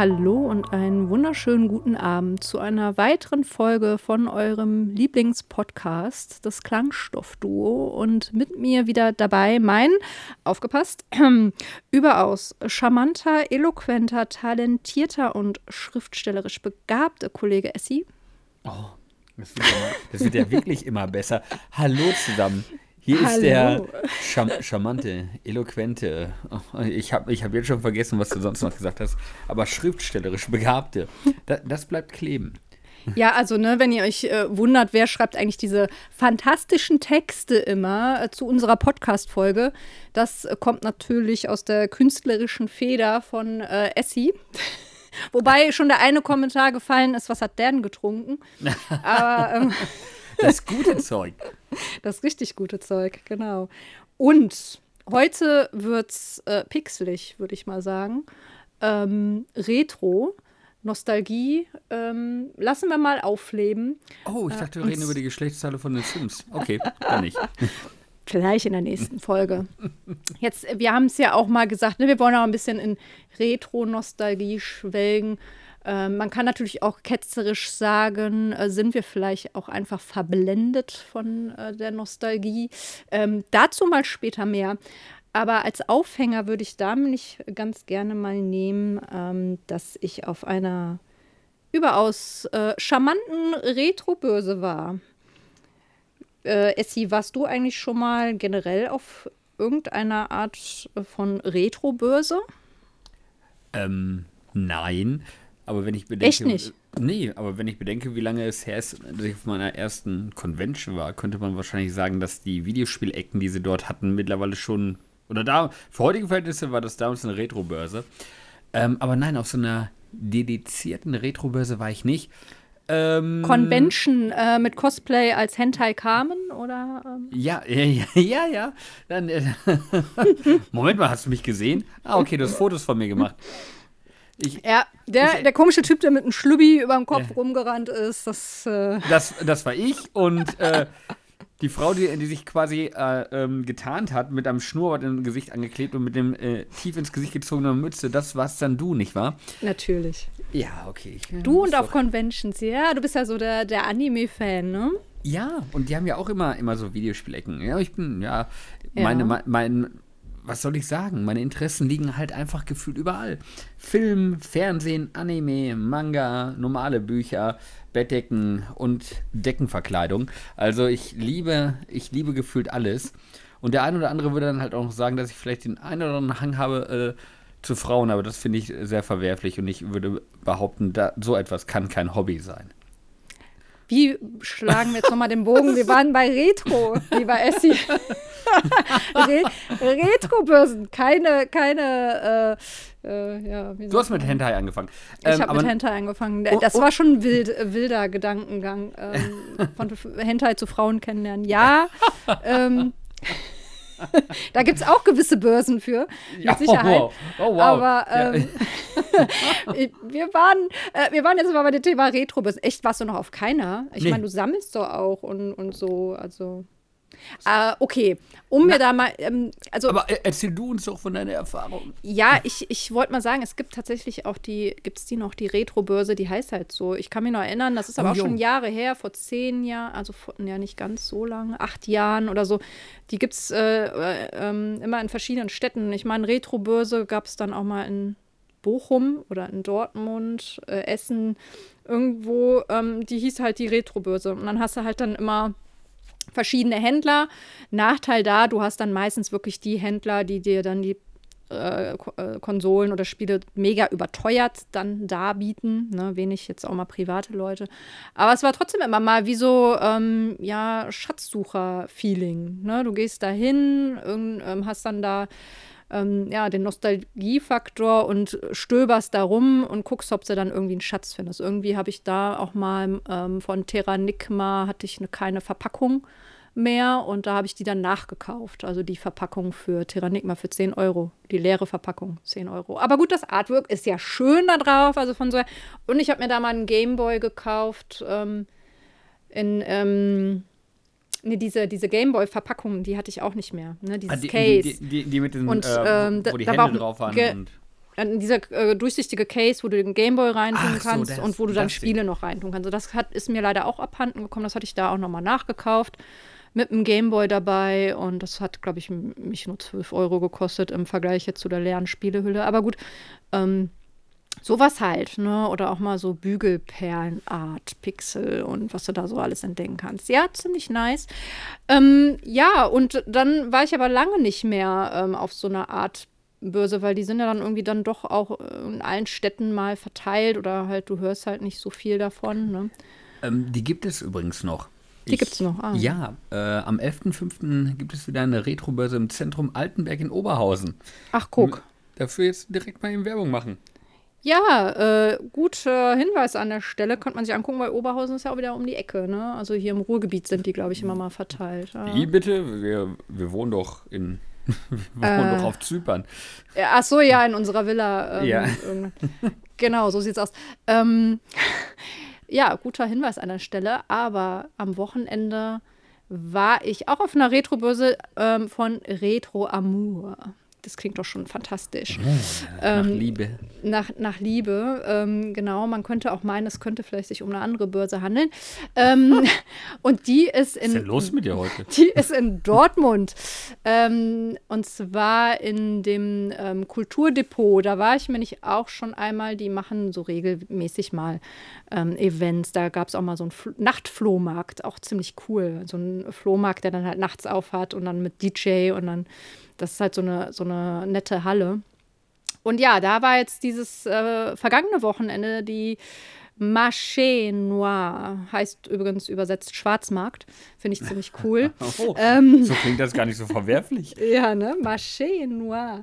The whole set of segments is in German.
Hallo und einen wunderschönen guten Abend zu einer weiteren Folge von eurem Lieblingspodcast, das Klangstoffduo. Und mit mir wieder dabei mein, aufgepasst, überaus charmanter, eloquenter, talentierter und schriftstellerisch begabter Kollege Essi. Oh, das wird, ja, das wird ja wirklich immer besser. Hallo zusammen. Hier Hallo. ist der Cham charmante, eloquente, ich habe ich hab jetzt schon vergessen, was du sonst noch gesagt hast, aber schriftstellerisch Begabte. Das, das bleibt kleben. Ja, also, ne, wenn ihr euch äh, wundert, wer schreibt eigentlich diese fantastischen Texte immer äh, zu unserer Podcast-Folge, das äh, kommt natürlich aus der künstlerischen Feder von äh, Essie. Wobei schon der eine Kommentar gefallen ist, was hat der denn getrunken? Aber ähm, das gute Zeug. Das richtig gute Zeug, genau. Und heute wird's äh, pixelig, würde ich mal sagen. Ähm, Retro. Nostalgie ähm, lassen wir mal aufleben. Oh, ich dachte, wir reden über die Geschlechtsteile von den Sims. Okay, dann nicht. Vielleicht in der nächsten Folge. Jetzt, wir haben es ja auch mal gesagt, ne, wir wollen auch ein bisschen in Retro-Nostalgie schwelgen. Ähm, man kann natürlich auch ketzerisch sagen, äh, sind wir vielleicht auch einfach verblendet von äh, der Nostalgie. Ähm, dazu mal später mehr. Aber als Aufhänger würde ich da nämlich ganz gerne mal nehmen, ähm, dass ich auf einer überaus äh, charmanten Retro-Börse war. Äh, Essi, warst du eigentlich schon mal generell auf irgendeiner Art von Retro-Börse? Ähm, nein. Aber wenn ich bedenke. Echt nicht? Nee, aber wenn ich bedenke, wie lange es her ist, dass ich auf meiner ersten Convention war, könnte man wahrscheinlich sagen, dass die Videospielecken, die sie dort hatten, mittlerweile schon. Oder da, für heutige Verhältnisse war das damals eine Retro-Börse. Ähm, aber nein, auf so einer dedizierten Retro-Börse war ich nicht. Ähm, Convention äh, mit Cosplay als Hentai Carmen oder? Ähm? Ja, ja, ja, ja. Dann, äh, Moment mal, hast du mich gesehen? Ah, okay, du hast Fotos von mir gemacht. Ich, ja, der, ich, der komische Typ, der mit einem Schlubbi über dem Kopf ja. rumgerannt ist, das, äh das. Das war ich und äh, die Frau, die, die sich quasi äh, ähm, getarnt hat, mit einem Schnurrbart im Gesicht angeklebt und mit dem äh, tief ins Gesicht gezogenen Mütze, das warst dann du, nicht wahr? Natürlich. Ja, okay. Ich, du und auf Conventions, ja. Du bist ja so der, der Anime-Fan, ne? Ja, und die haben ja auch immer, immer so Videospielecken. Ja, ich bin, ja, ja. meine, mein, mein was soll ich sagen? Meine Interessen liegen halt einfach gefühlt überall. Film, Fernsehen, Anime, Manga, normale Bücher, Bettdecken und Deckenverkleidung. Also ich liebe, ich liebe gefühlt alles. Und der eine oder andere würde dann halt auch noch sagen, dass ich vielleicht den einen oder anderen Hang habe äh, zu Frauen, aber das finde ich sehr verwerflich und ich würde behaupten, da, so etwas kann kein Hobby sein. Wie schlagen wir jetzt nochmal den Bogen? Wir waren bei Retro, lieber Essi. Re Retro-Börsen, keine, keine, äh, äh, ja. Du hast mit Hentai angefangen. Ich ähm, habe mit Hentai angefangen. Oh, das oh, war schon ein wild, wilder Gedankengang. Ähm, von Hentai zu Frauen kennenlernen. Ja. ähm, da gibt es auch gewisse Börsen für, mit ja, Sicherheit. Oh, wow. Oh, wow. Aber ähm, ja. wir, waren, äh, wir waren jetzt mal bei dem Thema Retro-Börsen. Echt, warst du noch auf keiner? Ich nee. meine, du sammelst doch auch und, und so, also. Äh, okay, um Na, mir da mal. Ähm, also, aber erzähl du uns doch von deiner Erfahrung. Ja, ich, ich wollte mal sagen, es gibt tatsächlich auch die, gibt es die noch, die Retro-Börse, die heißt halt so. Ich kann mich noch erinnern, das ist aber oh, auch jo. schon Jahre her, vor zehn Jahren, also vor, ja nicht ganz so lang, acht Jahren oder so. Die gibt es äh, äh, immer in verschiedenen Städten. Ich meine, Retro-Börse gab es dann auch mal in Bochum oder in Dortmund, äh, Essen, irgendwo. Ähm, die hieß halt die Retro-Börse. Und dann hast du halt dann immer verschiedene Händler. Nachteil da, du hast dann meistens wirklich die Händler, die dir dann die äh, äh, Konsolen oder Spiele mega überteuert dann darbieten. Ne? Wenig jetzt auch mal private Leute. Aber es war trotzdem immer mal wie so, ähm, ja, Schatzsucher-Feeling. Ne? Du gehst da hin, ähm, hast dann da ähm, ja, den Nostalgiefaktor und stöberst da rum und guckst, ob du dann irgendwie einen Schatz findest. Irgendwie habe ich da auch mal ähm, von Terranigma hatte ich eine, keine Verpackung mehr und da habe ich die dann nachgekauft. Also die Verpackung für Terranigma für 10 Euro. Die leere Verpackung, 10 Euro. Aber gut, das Artwork ist ja schön da drauf. Also von so. Und ich habe mir da mal einen Gameboy gekauft. Ähm, in, ähm, Nee, diese, diese Gameboy-Verpackung, die hatte ich auch nicht mehr. Ne? Dieses ah, die, Case. Die, die, die, mit den, und, äh, ähm, wo die Hände drauf waren. Und dieser äh, durchsichtige Case, wo du den Gameboy reintun Ach, kannst so, und wo du dann Spiele Ding. noch reintun kannst. Also das hat, ist mir leider auch abhanden gekommen. Das hatte ich da auch nochmal nachgekauft mit einem Gameboy dabei und das hat, glaube ich, mich nur 12 Euro gekostet im Vergleich jetzt zu der leeren Spielehülle. Aber gut, ähm, sowas halt, ne? Oder auch mal so Bügelperlenart, Pixel und was du da so alles entdecken kannst. Ja, ziemlich nice. Ähm, ja, und dann war ich aber lange nicht mehr ähm, auf so einer Art Börse, weil die sind ja dann irgendwie dann doch auch äh, in allen Städten mal verteilt oder halt du hörst halt nicht so viel davon. Ne? Ähm, die gibt es übrigens noch. Die gibt es noch. Ah. Ja, äh, am 11.05. gibt es wieder eine Retrobörse im Zentrum Altenberg in Oberhausen. Ach, guck. Dafür jetzt direkt mal eben Werbung machen. Ja, äh, guter Hinweis an der Stelle. Könnte man sich angucken, weil Oberhausen ist ja auch wieder um die Ecke. Ne? Also hier im Ruhrgebiet sind die, glaube ich, immer mal verteilt. Ja. Wie bitte? Wir, wir wohnen doch in wir wohnen äh, doch auf Zypern. Ach so, ja, in unserer Villa. Ähm, ja. Genau, so sieht's aus. Ähm, ja, guter Hinweis an der Stelle. Aber am Wochenende war ich auch auf einer Retrobörse ähm, von Retro Amour. Das klingt doch schon fantastisch. Ja, nach ähm, Liebe. Nach, nach Liebe, ähm, genau. Man könnte auch meinen, es könnte vielleicht sich um eine andere Börse handeln. Ähm, und die ist in. Was ist denn los mit dir heute? Die ist in Dortmund. Ähm, und zwar in dem ähm, Kulturdepot. Da war ich mir nicht auch schon einmal. Die machen so regelmäßig mal Events. Da gab es auch mal so einen F Nachtflohmarkt. Auch ziemlich cool. So ein Flohmarkt, der dann halt nachts aufhat und dann mit DJ und dann das ist halt so eine, so eine nette Halle. Und ja, da war jetzt dieses äh, vergangene Wochenende die Marché Noir. Heißt übrigens übersetzt Schwarzmarkt. Finde ich ziemlich cool. oh, ähm, so klingt das gar nicht so verwerflich. ja, ne? Marché Noir.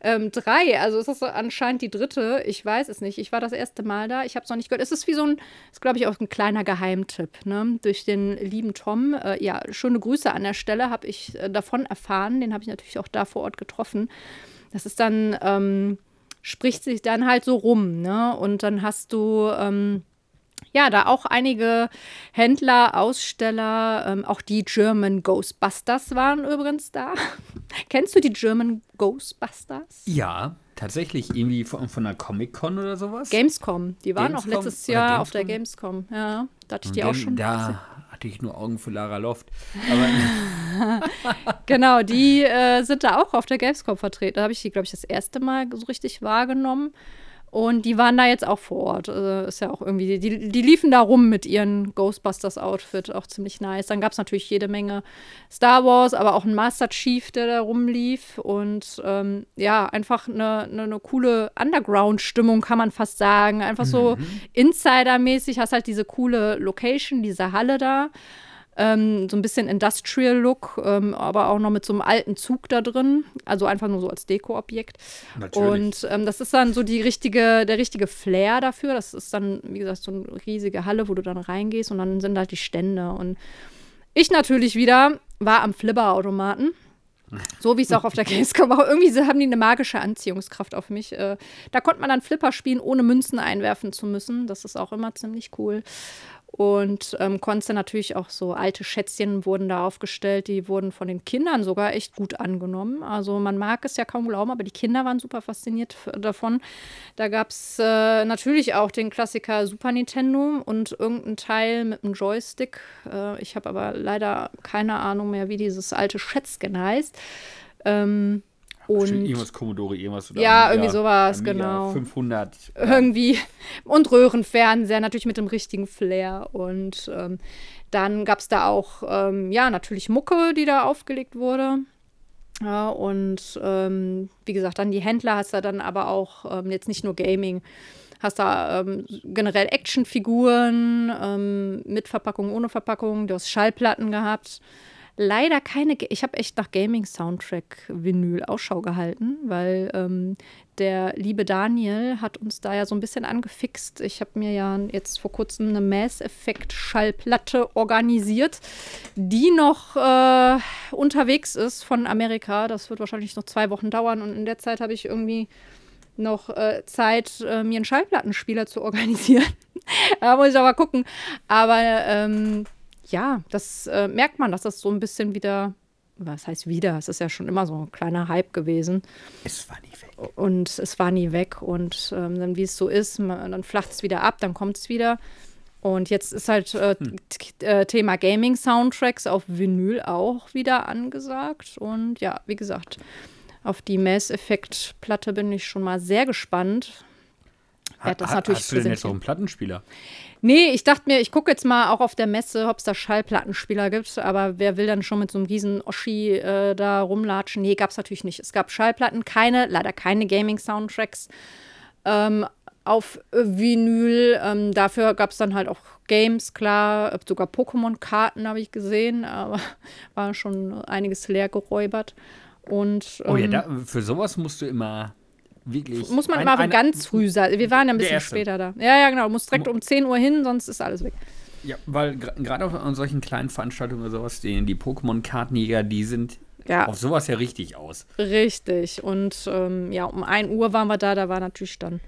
Ähm, drei, also ist das anscheinend die dritte. Ich weiß es nicht. Ich war das erste Mal da. Ich habe es noch nicht gehört. Es ist wie so ein, ist glaube ich auch ein kleiner Geheimtipp, ne? Durch den lieben Tom. Äh, ja, schöne Grüße an der Stelle habe ich äh, davon erfahren. Den habe ich natürlich auch da vor Ort getroffen. Das ist dann. Ähm, spricht sich dann halt so rum, ne? Und dann hast du ähm, ja da auch einige Händler, Aussteller, ähm, auch die German Ghostbusters waren übrigens da. Kennst du die German Ghostbusters? Ja, tatsächlich irgendwie von, von einer Comic-Con oder sowas. Gamescom, die waren Gamescom, auch letztes Jahr auf der Gamescom, ja. Da hatte ich die auch schon. Da hatte ich nur Augen für Lara Loft. genau, die äh, sind da auch auf der Gamescom vertreten. Da habe ich die, glaube ich, das erste Mal so richtig wahrgenommen. Und die waren da jetzt auch vor Ort. Also ist ja auch irgendwie, die, die liefen da rum mit ihren Ghostbusters-Outfit, auch ziemlich nice. Dann gab es natürlich jede Menge Star Wars, aber auch einen Master Chief, der da rumlief. Und ähm, ja, einfach eine, eine, eine coole Underground-Stimmung, kann man fast sagen. Einfach so mhm. Insider-mäßig, hast halt diese coole Location, diese Halle da. Ähm, so ein bisschen Industrial-Look, ähm, aber auch noch mit so einem alten Zug da drin. Also einfach nur so als Deko-Objekt. Und ähm, das ist dann so die richtige, der richtige Flair dafür. Das ist dann, wie gesagt, so eine riesige Halle, wo du dann reingehst und dann sind halt die Stände. Und ich natürlich wieder war am Flipper-Automaten. So wie es auch auf der Gamescom war. Irgendwie haben die eine magische Anziehungskraft auf mich. Äh, da konnte man dann Flipper spielen, ohne Münzen einwerfen zu müssen. Das ist auch immer ziemlich cool. Und ähm, konntest natürlich auch so alte Schätzchen wurden da aufgestellt, die wurden von den Kindern sogar echt gut angenommen. Also man mag es ja kaum glauben, aber die Kinder waren super fasziniert davon. Da gab es äh, natürlich auch den Klassiker Super Nintendo und irgendein Teil mit einem Joystick. Äh, ich habe aber leider keine Ahnung mehr, wie dieses alte Schätzchen heißt. Ähm, und irgendwas Commodore, irgendwas. Oder ja, irgendwie sowas, genau. 500. Irgendwie. Und Röhrenfernseher, natürlich mit dem richtigen Flair. Und ähm, dann gab es da auch, ähm, ja, natürlich Mucke, die da aufgelegt wurde. Ja, und ähm, wie gesagt, dann die Händler hast du dann aber auch ähm, jetzt nicht nur Gaming, hast da ähm, generell Actionfiguren ähm, mit Verpackung, ohne Verpackung, du hast Schallplatten gehabt leider keine. Ich habe echt nach Gaming-Soundtrack-Vinyl Ausschau gehalten, weil ähm, der liebe Daniel hat uns da ja so ein bisschen angefixt. Ich habe mir ja jetzt vor kurzem eine Mass Effect-Schallplatte organisiert, die noch äh, unterwegs ist von Amerika. Das wird wahrscheinlich noch zwei Wochen dauern und in der Zeit habe ich irgendwie noch äh, Zeit, äh, mir einen Schallplattenspieler zu organisieren. da muss ich aber gucken. Aber ähm, ja, das äh, merkt man, dass das so ein bisschen wieder was heißt wieder? Es ist ja schon immer so ein kleiner Hype gewesen. Es war nie weg. Und es war nie weg. Und ähm, dann, wie es so ist, man, dann flacht es wieder ab, dann kommt es wieder. Und jetzt ist halt äh, hm. äh, Thema Gaming-Soundtracks auf Vinyl auch wieder angesagt. Und ja, wie gesagt, auf die Mass Effect-Platte bin ich schon mal sehr gespannt. Ha, das natürlich hast du denn jetzt auch einen Plattenspieler? Nee, ich dachte mir, ich gucke jetzt mal auch auf der Messe, ob es da Schallplattenspieler gibt. Aber wer will dann schon mit so einem riesen Oschi äh, da rumlatschen? Nee, gab es natürlich nicht. Es gab Schallplatten, keine, leider keine Gaming-Soundtracks ähm, auf Vinyl. Ähm, dafür gab es dann halt auch Games, klar. Sogar Pokémon-Karten habe ich gesehen, aber war schon einiges leer geräubert. Und, ähm, oh ja, ähm, da, für sowas musst du immer wirklich. Muss man ein, eine, ganz früh sein. Wir waren ja ein bisschen später da. Ja, ja, genau. Du musst direkt um 10 Uhr hin, sonst ist alles weg. Ja, weil gerade auf solchen kleinen Veranstaltungen oder sowas, die, die Pokémon-Kartenjäger, die sind ja. auf sowas ja richtig aus. Richtig. Und ähm, ja, um 1 Uhr waren wir da, da war natürlich dann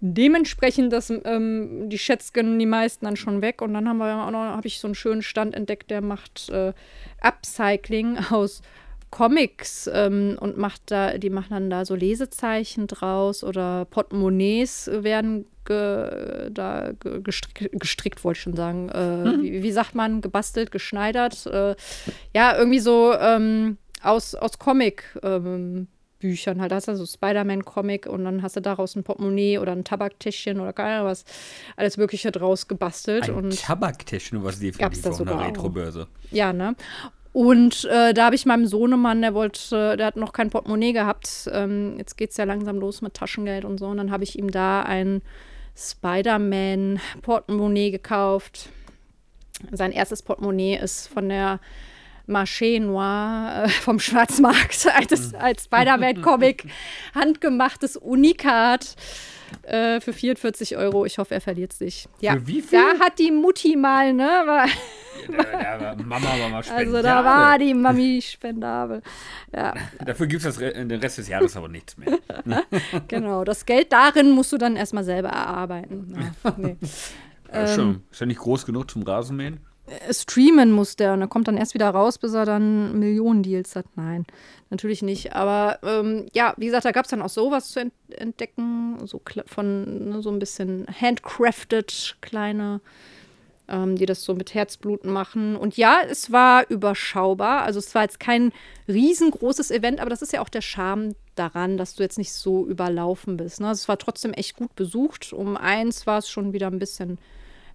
dementsprechend das, ähm, die Schätzchen, die meisten dann schon weg. Und dann haben wir auch noch, habe ich so einen schönen Stand entdeckt, der macht äh, Upcycling aus Comics ähm, und macht da, die machen dann da so Lesezeichen draus oder Portemonnaies werden ge, da gestrickt, gestrickt, wollte ich schon sagen. Äh, mhm. wie, wie, sagt man, gebastelt, geschneidert. Äh, ja, irgendwie so ähm, aus, aus Comic. Ähm, Büchern halt. Da hast du so Spider-Man-Comic und dann hast du daraus ein Portemonnaie oder ein Tabaktäschchen oder keine Ahnung was, alles Mögliche draus gebastelt. Ein und Tabaktäschchen, was die gab's da auf einer Retrobörse. Ja, ne? Und äh, da habe ich meinem Sohnemann, der wollte, der hat noch kein Portemonnaie gehabt. Ähm, jetzt geht es ja langsam los mit Taschengeld und so. Und dann habe ich ihm da ein Spider-Man-Portemonnaie gekauft. Sein erstes Portemonnaie ist von der Marché Noir äh, vom Schwarzmarkt als, als Spider-Man-Comic. handgemachtes Unikat äh, für 44 Euro. Ich hoffe, er verliert es nicht. Ja, für wie viel? Da hat die Mutti mal, ne? War, ja, da, Mama war mal spendabel. Also da war die Mami spendabel. Ja. Dafür gibt es den Rest des Jahres aber nichts mehr. genau, das Geld darin musst du dann erstmal selber erarbeiten. Ja, nee. ja, schon. Ist ja nicht groß genug zum Rasenmähen? Äh, streamen muss der und er kommt dann erst wieder raus, bis er dann Millionen Deals hat. Nein, natürlich nicht. Aber ähm, ja, wie gesagt, da gab es dann auch sowas zu entdecken, so von ne, so ein bisschen handcrafted kleine, ähm, die das so mit Herzbluten machen. Und ja, es war überschaubar. Also es war jetzt kein riesengroßes Event, aber das ist ja auch der Charme daran, dass du jetzt nicht so überlaufen bist. Ne? Also es war trotzdem echt gut besucht. Um eins war es schon wieder ein bisschen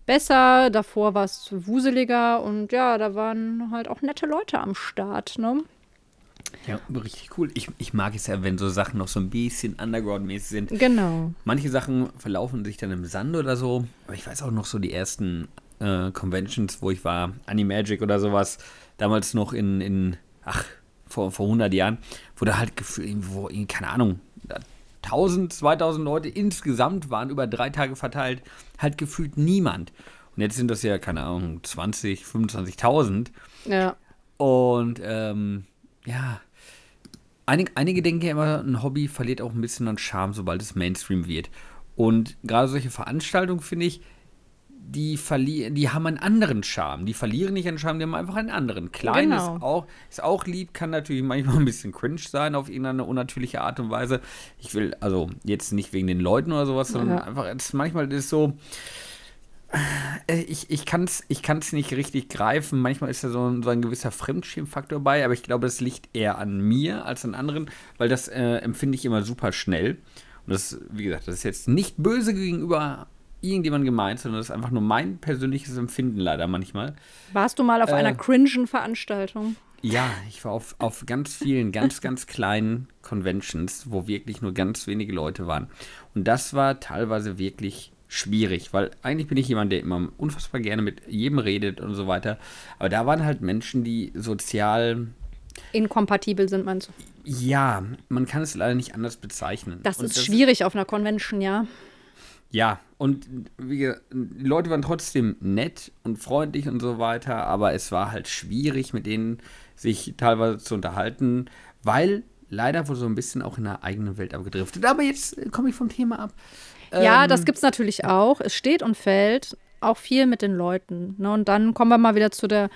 besser. Davor war es wuseliger und ja, da waren halt auch nette Leute am Start, ne? Ja, richtig cool. Ich, ich mag es ja, wenn so Sachen noch so ein bisschen underground-mäßig sind. Genau. Manche Sachen verlaufen sich dann im Sand oder so. Aber ich weiß auch noch so die ersten äh, Conventions, wo ich war, Animagic oder sowas, damals noch in, in ach, vor, vor 100 Jahren, wo da halt gefühlt, wo, keine Ahnung, 1000, 2000 Leute insgesamt waren über drei Tage verteilt, halt gefühlt niemand. Und jetzt sind das ja, keine Ahnung, 20, 25.000. Ja. Und ähm, ja, Einig, einige denken ja immer, ein Hobby verliert auch ein bisschen an Charme, sobald es Mainstream wird. Und gerade solche Veranstaltungen, finde ich, die verlieren, die haben einen anderen Charme. Die verlieren nicht einen Charme, die haben einfach einen anderen. Klein genau. ist, auch, ist auch lieb, kann natürlich manchmal ein bisschen cringe sein auf irgendeine unnatürliche Art und Weise. Ich will, also jetzt nicht wegen den Leuten oder sowas, sondern ja. einfach, es, manchmal ist es so, ich, ich kann es ich kann's nicht richtig greifen. Manchmal ist da so ein, so ein gewisser Fremdschirmfaktor bei, aber ich glaube, das liegt eher an mir als an anderen, weil das äh, empfinde ich immer super schnell. Und das, wie gesagt, das ist jetzt nicht böse gegenüber irgendjemand gemeint, sondern das ist einfach nur mein persönliches Empfinden leider manchmal. Warst du mal auf äh, einer cringen Veranstaltung? Ja, ich war auf, auf ganz vielen, ganz, ganz kleinen Conventions, wo wirklich nur ganz wenige Leute waren. Und das war teilweise wirklich schwierig, weil eigentlich bin ich jemand, der immer unfassbar gerne mit jedem redet und so weiter. Aber da waren halt Menschen, die sozial inkompatibel sind, meinst du? Ja, man kann es leider nicht anders bezeichnen. Das und ist das schwierig auf einer Convention, ja. Ja, und wie, die Leute waren trotzdem nett und freundlich und so weiter, aber es war halt schwierig, mit denen sich teilweise zu unterhalten, weil leider wohl so ein bisschen auch in der eigenen Welt abgedriftet. Aber jetzt komme ich vom Thema ab. Ja, ähm, das gibt es natürlich auch. Es steht und fällt auch viel mit den Leuten. Ne? Und dann kommen wir mal wieder zu der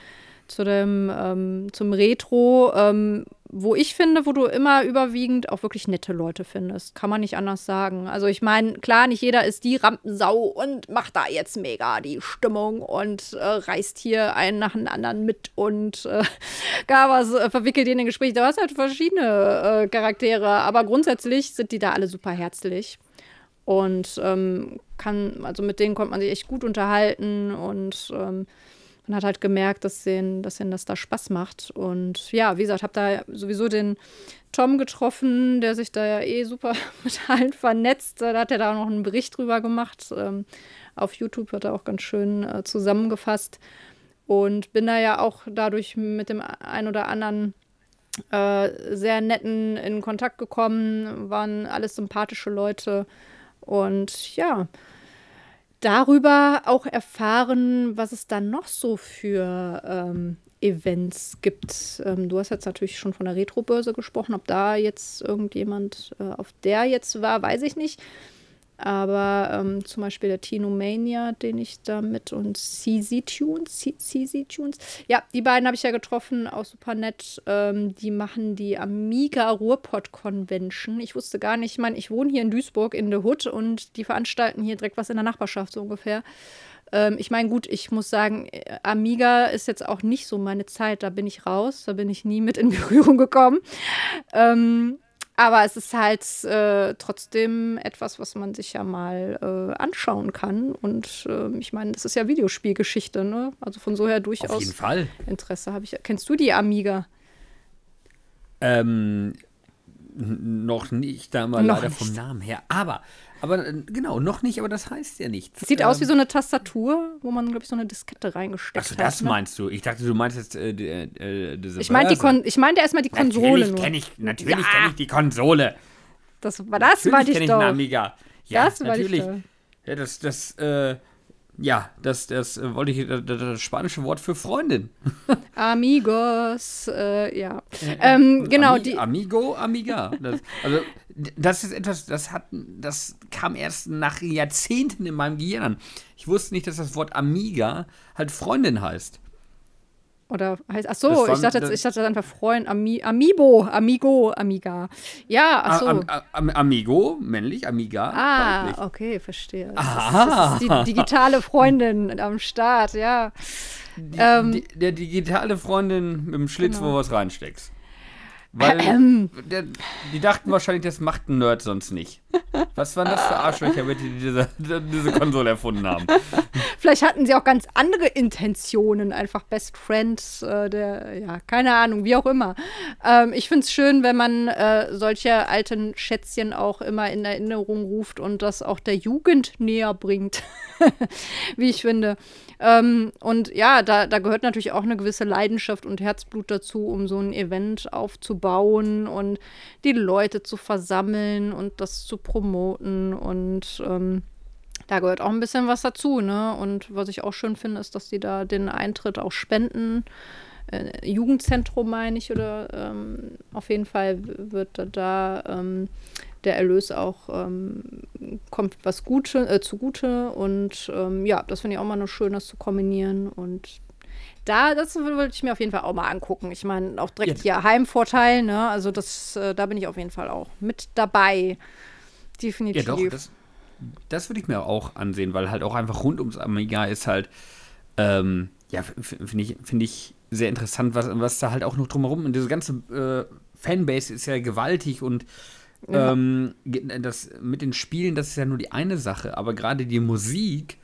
zu dem, ähm, zum Retro, ähm, wo ich finde, wo du immer überwiegend auch wirklich nette Leute findest. Kann man nicht anders sagen. Also ich meine, klar, nicht jeder ist die Rampensau und macht da jetzt mega die Stimmung und äh, reißt hier einen nach dem anderen mit und äh, gar was äh, verwickelt in den Gespräch. Da hast halt verschiedene äh, Charaktere, aber grundsätzlich sind die da alle super herzlich. Und ähm, kann, also mit denen konnte man sich echt gut unterhalten und ähm, man hat halt gemerkt, dass denen, dass denen das da Spaß macht. Und ja, wie gesagt, habe da sowieso den Tom getroffen, der sich da ja eh super mit allen vernetzt. Da hat er da auch noch einen Bericht drüber gemacht. Ähm, auf YouTube hat er auch ganz schön äh, zusammengefasst. Und bin da ja auch dadurch mit dem einen oder anderen äh, sehr netten in Kontakt gekommen. Waren alles sympathische Leute. Und ja, darüber auch erfahren, was es dann noch so für ähm, Events gibt. Ähm, du hast jetzt natürlich schon von der Retrobörse gesprochen. Ob da jetzt irgendjemand äh, auf der jetzt war, weiß ich nicht. Aber ähm, zum Beispiel der Tino Mania, den ich da mit und CZ Tunes, CZ Tunes. Ja, die beiden habe ich ja getroffen, auch super nett. Ähm, die machen die Amiga Ruhrpott Convention. Ich wusste gar nicht, ich meine, ich wohne hier in Duisburg in der Hood und die veranstalten hier direkt was in der Nachbarschaft so ungefähr. Ähm, ich meine, gut, ich muss sagen, äh, Amiga ist jetzt auch nicht so meine Zeit. Da bin ich raus, da bin ich nie mit in Berührung gekommen. Ähm, aber es ist halt äh, trotzdem etwas, was man sich ja mal äh, anschauen kann. Und äh, ich meine, das ist ja Videospielgeschichte, ne? Also von so her durchaus Auf jeden Fall. Interesse habe ich. Kennst du die Amiga? Ähm, noch nicht, da mal leider nicht. vom Namen her. Aber aber äh, genau, noch nicht, aber das heißt ja nichts. Sieht ähm, aus wie so eine Tastatur, wo man, glaube ich, so eine Diskette reingesteckt hat. Achso, das ne? meinst du? Ich dachte, du meinst jetzt äh, äh, diese Ich meinte ich meinte erstmal die Konsole natürlich Kenn ich, natürlich ja. kenne ich die Konsole. Das war das, meinte ich, ich doch. Amiga. Ja, das natürlich. Ja, das, das, äh, ja, das, das äh, wollte ich, das, das, spanische Wort für Freundin. Amigos, äh, ja. Ähm, genau, Ami die. Amigo, Amiga. Das, also, das ist etwas, das hat, das kam erst nach Jahrzehnten in meinem Gehirn. Ich wusste nicht, dass das Wort Amiga halt Freundin heißt. Oder heißt, ach so, ich dachte, jetzt, ich dachte einfach Freund, Ami, Amiibo, Amigo, Amiga. Ja, ach so. Am, am, Amigo, männlich, Amiga. Ah, weiblich. okay, verstehe. Das, das, ist die digitale Freundin am Start, ja. Die, ähm, die, der digitale Freundin mit dem Schlitz, genau. wo du was reinsteckst. Weil ähm. die dachten wahrscheinlich, das macht ein Nerd sonst nicht. Was waren das für Arschlöcher, die diese, diese Konsole erfunden haben? Vielleicht hatten sie auch ganz andere Intentionen, einfach Best Friends, äh, der, ja, keine Ahnung, wie auch immer. Ähm, ich finde es schön, wenn man äh, solche alten Schätzchen auch immer in Erinnerung ruft und das auch der Jugend näher bringt, wie ich finde. Ähm, und ja, da, da gehört natürlich auch eine gewisse Leidenschaft und Herzblut dazu, um so ein Event aufzubauen und die Leute zu versammeln und das zu promoten. Und ähm, da gehört auch ein bisschen was dazu, ne? Und was ich auch schön finde, ist, dass die da den Eintritt auch spenden. Äh, Jugendzentrum meine ich, oder ähm, auf jeden Fall wird da ähm, der Erlös auch ähm, kommt was Gute, äh, zugute. Und ähm, ja, das finde ich auch mal nur schön, das zu kombinieren. Und da, das wollte ich mir auf jeden Fall auch mal angucken. Ich meine, auch direkt Jetzt. hier Heimvorteil, ne? Also das, äh, da bin ich auf jeden Fall auch mit dabei. Definitiv. Ja, doch, das, das würde ich mir auch ansehen, weil halt auch einfach rund ums Amiga ist halt, ähm, ja, finde ich, finde ich sehr interessant, was, was da halt auch noch drumherum, und diese ganze äh, Fanbase ist ja gewaltig und ja. Ähm, das mit den Spielen, das ist ja nur die eine Sache, aber gerade die Musik,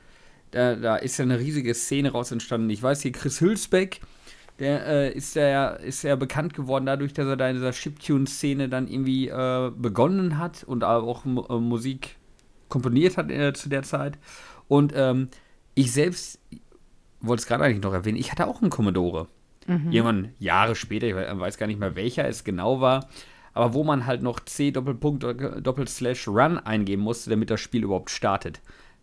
da, da, ist ja eine riesige Szene raus entstanden. Ich weiß hier, Chris Hülsbeck, der äh, ist ja ist ja bekannt geworden dadurch, dass er da in dieser Chiptune-Szene dann irgendwie äh, begonnen hat und auch äh, Musik komponiert hat äh, zu der Zeit. Und ähm, ich selbst wollte es gerade eigentlich noch erwähnen, ich hatte auch einen Commodore. Mhm. Irgendwann Jahre später, ich weiß gar nicht mehr welcher es genau war, aber wo man halt noch C Doppelpunkt Doppelslash Run eingeben musste, damit das Spiel überhaupt startet.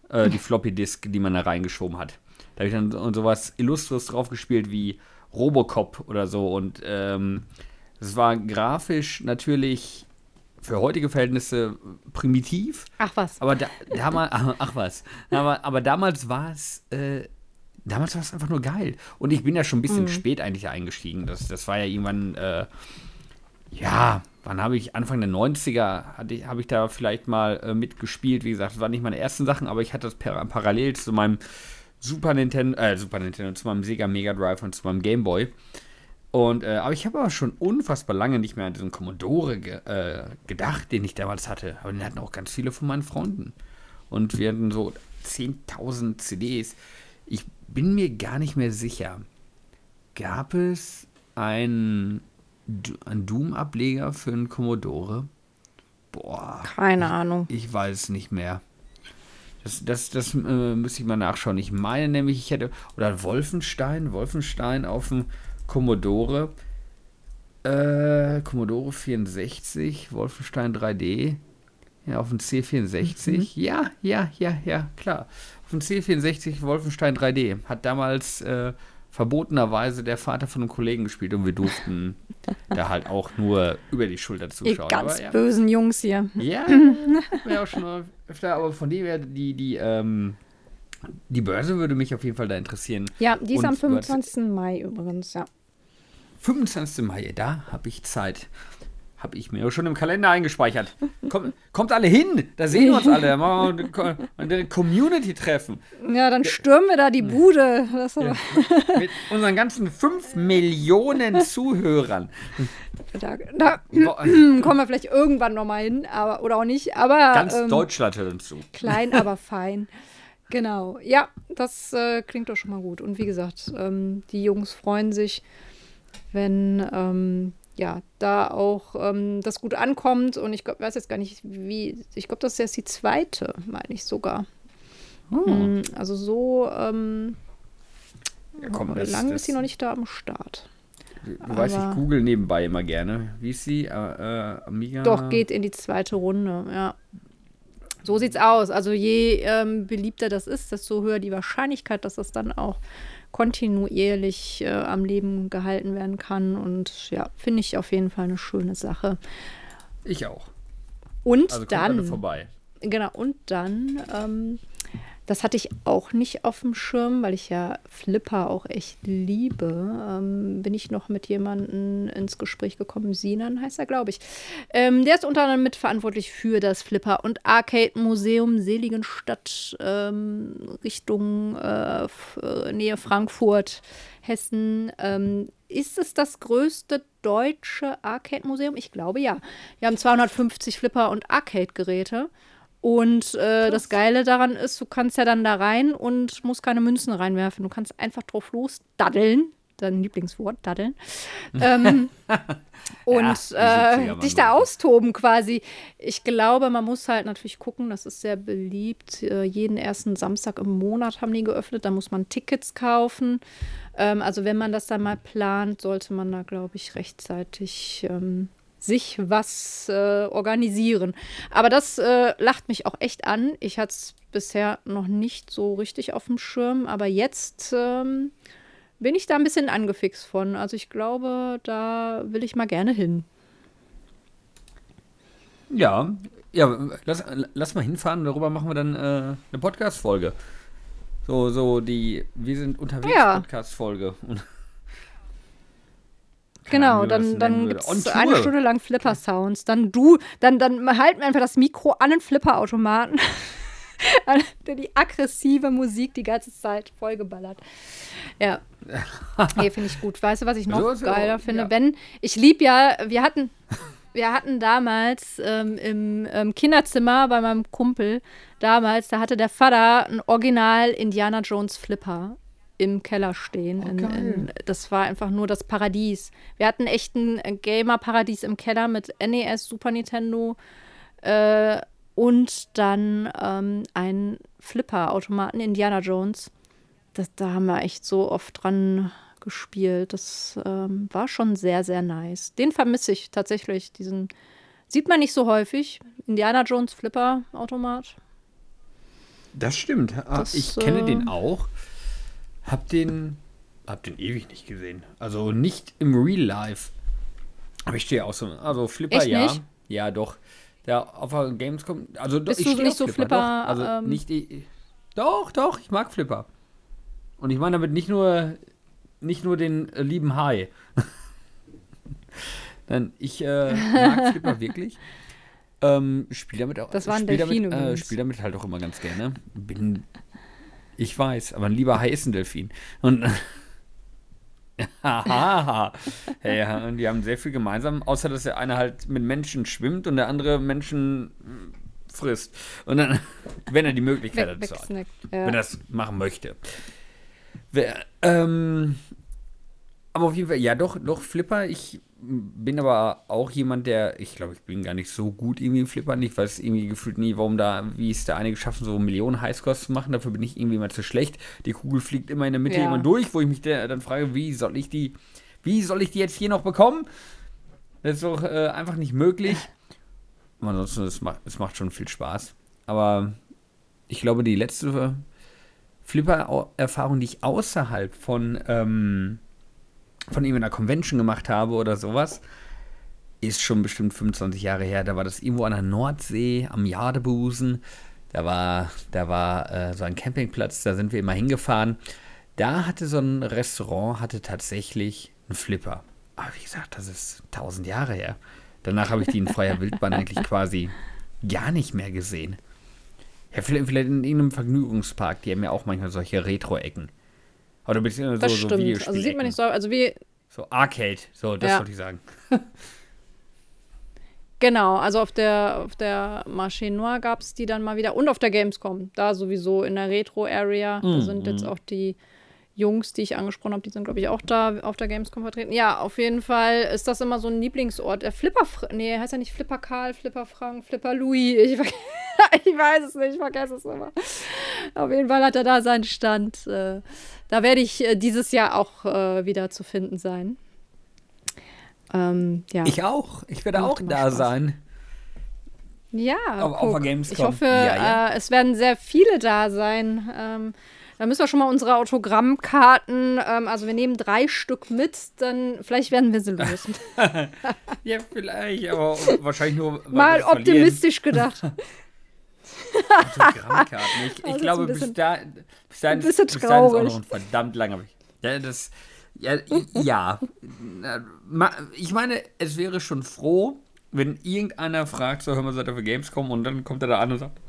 Äh, die Floppy Disk, die man da reingeschoben hat. Da habe ich dann sowas Illustres drauf gespielt wie Robocop oder so und ähm, es war grafisch natürlich für heutige Verhältnisse primitiv. Ach was. Aber da, damals, ach was. Aber, aber damals war es äh, damals war es einfach nur geil. Und ich bin ja schon ein bisschen mhm. spät eigentlich eingestiegen. Das, das war ja irgendwann, äh, ja, wann habe ich, Anfang der 90er, habe ich da vielleicht mal äh, mitgespielt. Wie gesagt, das waren nicht meine ersten Sachen, aber ich hatte das par parallel zu meinem Super Nintendo, äh, Super Nintendo, zu meinem Sega Mega Drive und zu meinem Game Boy. Und, äh, aber ich habe aber schon unfassbar lange nicht mehr an diesen Commodore ge äh, gedacht, den ich damals hatte. Aber den hatten auch ganz viele von meinen Freunden. Und wir hatten so 10.000 CDs. Ich bin mir gar nicht mehr sicher. Gab es einen, einen Doom-Ableger für einen Commodore? Boah. Keine ich, Ahnung. Ich weiß es nicht mehr. Das, das, das äh, müsste ich mal nachschauen. Ich meine nämlich, ich hätte. Oder Wolfenstein, Wolfenstein auf dem Commodore. Äh, Commodore 64, Wolfenstein 3D. Ja, auf dem C64. Mhm. Ja, ja, ja, ja, klar. Auf dem C64 Wolfenstein 3D. Hat damals äh, verbotenerweise der Vater von einem Kollegen gespielt und wir durften da halt auch nur über die Schulter zuschauen. Die ganz aber, ja. bösen Jungs hier. Ja, ja auch schon öfter, aber von dem her, die, die, ähm, die Börse würde mich auf jeden Fall da interessieren. Ja, die ist und am 25. Mai übrigens, ja. 25. Mai, da habe ich Zeit. Habe ich mir schon im Kalender eingespeichert. Komm, kommt alle hin, da sehen wir uns alle. Machen wir ein Community-Treffen. Ja, dann stürmen wir da die Bude. Ja, mit unseren ganzen 5 Millionen Zuhörern. Da, da kommen wir vielleicht irgendwann nochmal hin, aber, oder auch nicht. Aber, Ganz ähm, Deutschland hört uns zu. Klein, aber fein. Genau. Ja, das äh, klingt doch schon mal gut. Und wie gesagt, ähm, die Jungs freuen sich, wenn ähm, ja, da auch ähm, das gut ankommt. Und ich glaub, weiß jetzt gar nicht, wie. Ich glaube, das ist jetzt die zweite, meine ich sogar. Oh. Also so ähm, ja, komm, das, lange ist sie noch nicht da am Start. Du weißt, ich google nebenbei immer gerne. Wie ist sie? Äh, äh, Amiga? Doch, geht in die zweite Runde, ja. So sieht's aus. Also je ähm, beliebter das ist, desto höher die Wahrscheinlichkeit, dass das dann auch kontinuierlich äh, am Leben gehalten werden kann. Und ja, finde ich auf jeden Fall eine schöne Sache. Ich auch. Und also dann. Vorbei. Genau, und dann ähm, das hatte ich auch nicht auf dem Schirm, weil ich ja Flipper auch echt liebe. Ähm, bin ich noch mit jemandem ins Gespräch gekommen. Sinan heißt er, glaube ich. Ähm, der ist unter anderem mitverantwortlich für das Flipper- und Arcade-Museum Seligenstadt ähm, Richtung äh, äh, Nähe Frankfurt, Hessen. Ähm, ist es das größte deutsche Arcade-Museum? Ich glaube ja. Wir haben 250 Flipper- und Arcade-Geräte. Und äh, das Geile daran ist, du kannst ja dann da rein und musst keine Münzen reinwerfen. Du kannst einfach drauf los daddeln. Dein Lieblingswort, daddeln. ähm, und ja, äh, dich da austoben quasi. Ich glaube, man muss halt natürlich gucken, das ist sehr beliebt. Äh, jeden ersten Samstag im Monat haben die geöffnet. Da muss man Tickets kaufen. Ähm, also wenn man das dann mal plant, sollte man da, glaube ich, rechtzeitig ähm, sich was äh, organisieren. Aber das äh, lacht mich auch echt an. Ich hatte es bisher noch nicht so richtig auf dem Schirm, aber jetzt ähm, bin ich da ein bisschen angefixt von. Also ich glaube, da will ich mal gerne hin. Ja, ja, lass, lass mal hinfahren. Darüber machen wir dann äh, eine Podcast-Folge. So, so die Wir sind unterwegs ja. Podcast-Folge. Genau, dann, dann gibt es eine Stunde lang Flipper-Sounds. Dann du, dann, dann halten wir einfach das Mikro an den Flipper-Automaten. der die aggressive Musik die ganze Zeit vollgeballert. Ja. nee, finde ich gut. Weißt du, was ich noch so, geiler finde? Ja. Wenn, ich liebe ja, wir hatten, wir hatten damals ähm, im ähm, Kinderzimmer bei meinem Kumpel, damals, da hatte der Vater ein Original Indiana Jones Flipper im Keller stehen. Oh, in, in, das war einfach nur das Paradies. Wir hatten echt ein Gamer-Paradies im Keller mit NES, Super Nintendo äh, und dann ähm, ein Flipper-Automaten, Indiana Jones. Das, da haben wir echt so oft dran gespielt. Das ähm, war schon sehr, sehr nice. Den vermisse ich tatsächlich. Diesen sieht man nicht so häufig. Indiana Jones Flipper-Automat. Das stimmt. Ah, das, ich kenne äh, den auch. Hab den, hab den ewig nicht gesehen. Also nicht im Real Life. Aber ich stehe auch so. Also Flipper, Echt ja. Nicht? Ja, doch. Ja, auf Gamescom. Also Bist ich du nicht so Flipper? Flipper also ähm, nicht die. Doch, doch, ich mag Flipper. Und ich meine damit nicht nur, nicht nur den äh, lieben Hai. Denn ich äh, mag Flipper wirklich. Ähm, spiel damit auch. Das waren Delfine. Damit, äh, spiel damit halt auch immer ganz gerne. Bin, ich weiß, aber ein lieber Hai ist ein Delfin. Und Haha. ja, und die haben sehr viel gemeinsam, außer dass der eine halt mit Menschen schwimmt und der andere Menschen frisst. Und dann, wenn er die Möglichkeit Weg, dazu hat. ja. Wenn er das machen möchte. Wer, ähm, aber auf jeden Fall, ja, doch, doch, Flipper. Ich bin aber auch jemand, der, ich glaube, ich bin gar nicht so gut irgendwie im Flippern. Ich weiß irgendwie gefühlt nie, warum da, wie es da einige schaffen, so Millionen Highscores zu machen. Dafür bin ich irgendwie mal zu schlecht. Die Kugel fliegt immer in der Mitte Ja. immer durch, wo ich mich dann frage, wie soll ich die, wie soll ich die jetzt hier noch bekommen? Das ist doch äh, einfach nicht möglich. Aber ansonsten, es macht, es macht schon viel Spaß. Aber ich glaube, die letzte Flipper-Erfahrung, die ich außerhalb von, ähm, von irgendeiner Convention gemacht habe oder sowas, ist schon bestimmt 25 Jahre her. Da war das irgendwo an der Nordsee am Jadebusen. Da war, da war äh, so ein Campingplatz, da sind wir immer hingefahren. Da hatte so ein Restaurant, hatte tatsächlich einen Flipper. Aber wie gesagt, das ist 1000 Jahre her. Danach habe ich die in freier Wildbahn eigentlich quasi gar nicht mehr gesehen. Ja, vielleicht, vielleicht in irgendeinem Vergnügungspark, die haben ja auch manchmal solche Retro-Ecken. Oder beziehungsweise Das so, so stimmt. Also sieht man nicht so, also wie, So Arcade, so, das Ja. wollte ich sagen. genau, also auf der, auf der Marché Noir gab es die dann mal wieder und auf der Gamescom. Da sowieso in der Retro-Area. Da sind jetzt auch die Jungs, die ich angesprochen habe, die sind, glaube ich, auch da auf der Gamescom vertreten. Ja, auf jeden Fall ist das immer so ein Lieblingsort. Der Flipper, nee, heißt ja nicht Flipper Karl, Flipper Frank, Flipper Louis. Ich, ich weiß es nicht, ich vergesse es immer. Auf jeden Fall hat er da seinen Stand. Äh, da werde ich äh, dieses Jahr auch äh, wieder zu finden sein. Ähm, ja. Ich auch. Ich werde auch da Spaß. sein. Ja, Auf- auf guck. der Gamescom. Ich hoffe, Ja, ja. Äh, es werden sehr viele da sein. Ähm, da müssen wir schon mal unsere Autogrammkarten, ähm, also wir nehmen drei Stück mit, dann vielleicht werden wir sie los. Ja, vielleicht, aber wahrscheinlich nur. mal optimistisch gedacht. Autogrammkarten. Ich, ich glaube, bisschen- bis, da, bis dahin, bis dahin ist auch noch ein verdammt langer Weg. Ja, das. Ja, ja. Ich meine, es wäre schon froh, wenn irgendeiner fragt, so, hör mal, seid ihr für Gamescom? Und dann kommt er da an und sagt,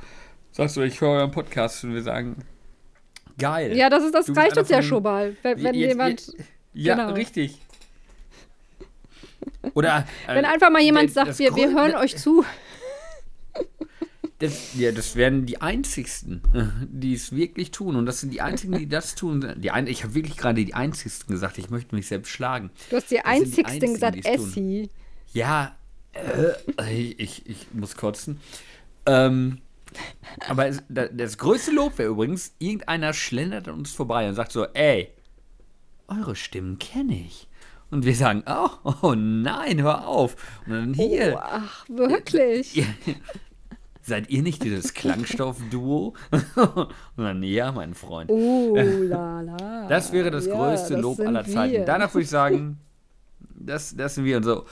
sagst du, ich höre euren Podcast und wir sagen, geil. Ja, das ist das reicht uns ja schon mal. Wenn, wenn Jetzt- jemand, jetzt- Ja, genau. richtig. Oder. äh, wenn einfach mal jemand sagt, wir, wir hören euch zu. Das, ja, das werden die einzigsten, die es wirklich tun. Und das sind die einzigen, die das tun. Die ein, ich habe wirklich gerade die einzigsten gesagt. Ich möchte mich selbst schlagen. Du hast die Das die einzigsten einzigen, gesagt, die es tun. Essi. Ja, äh, ich, ich muss kotzen. Ähm, aber es, da- das größte Lob wäre übrigens, irgendeiner schlendert an uns vorbei und sagt so, ey, eure Stimmen kenne ich. Und wir sagen, oh, oh nein, hör auf. Und dann hier, Oh, ach, wirklich? Seid ihr nicht dieses Klangstoff-Duo? Und dann, ja, mein Freund. Oh, la, la. Das wäre das Ja, größte das Lob aller Zeiten. wir. Danach würde ich sagen, das, das sind wir und so.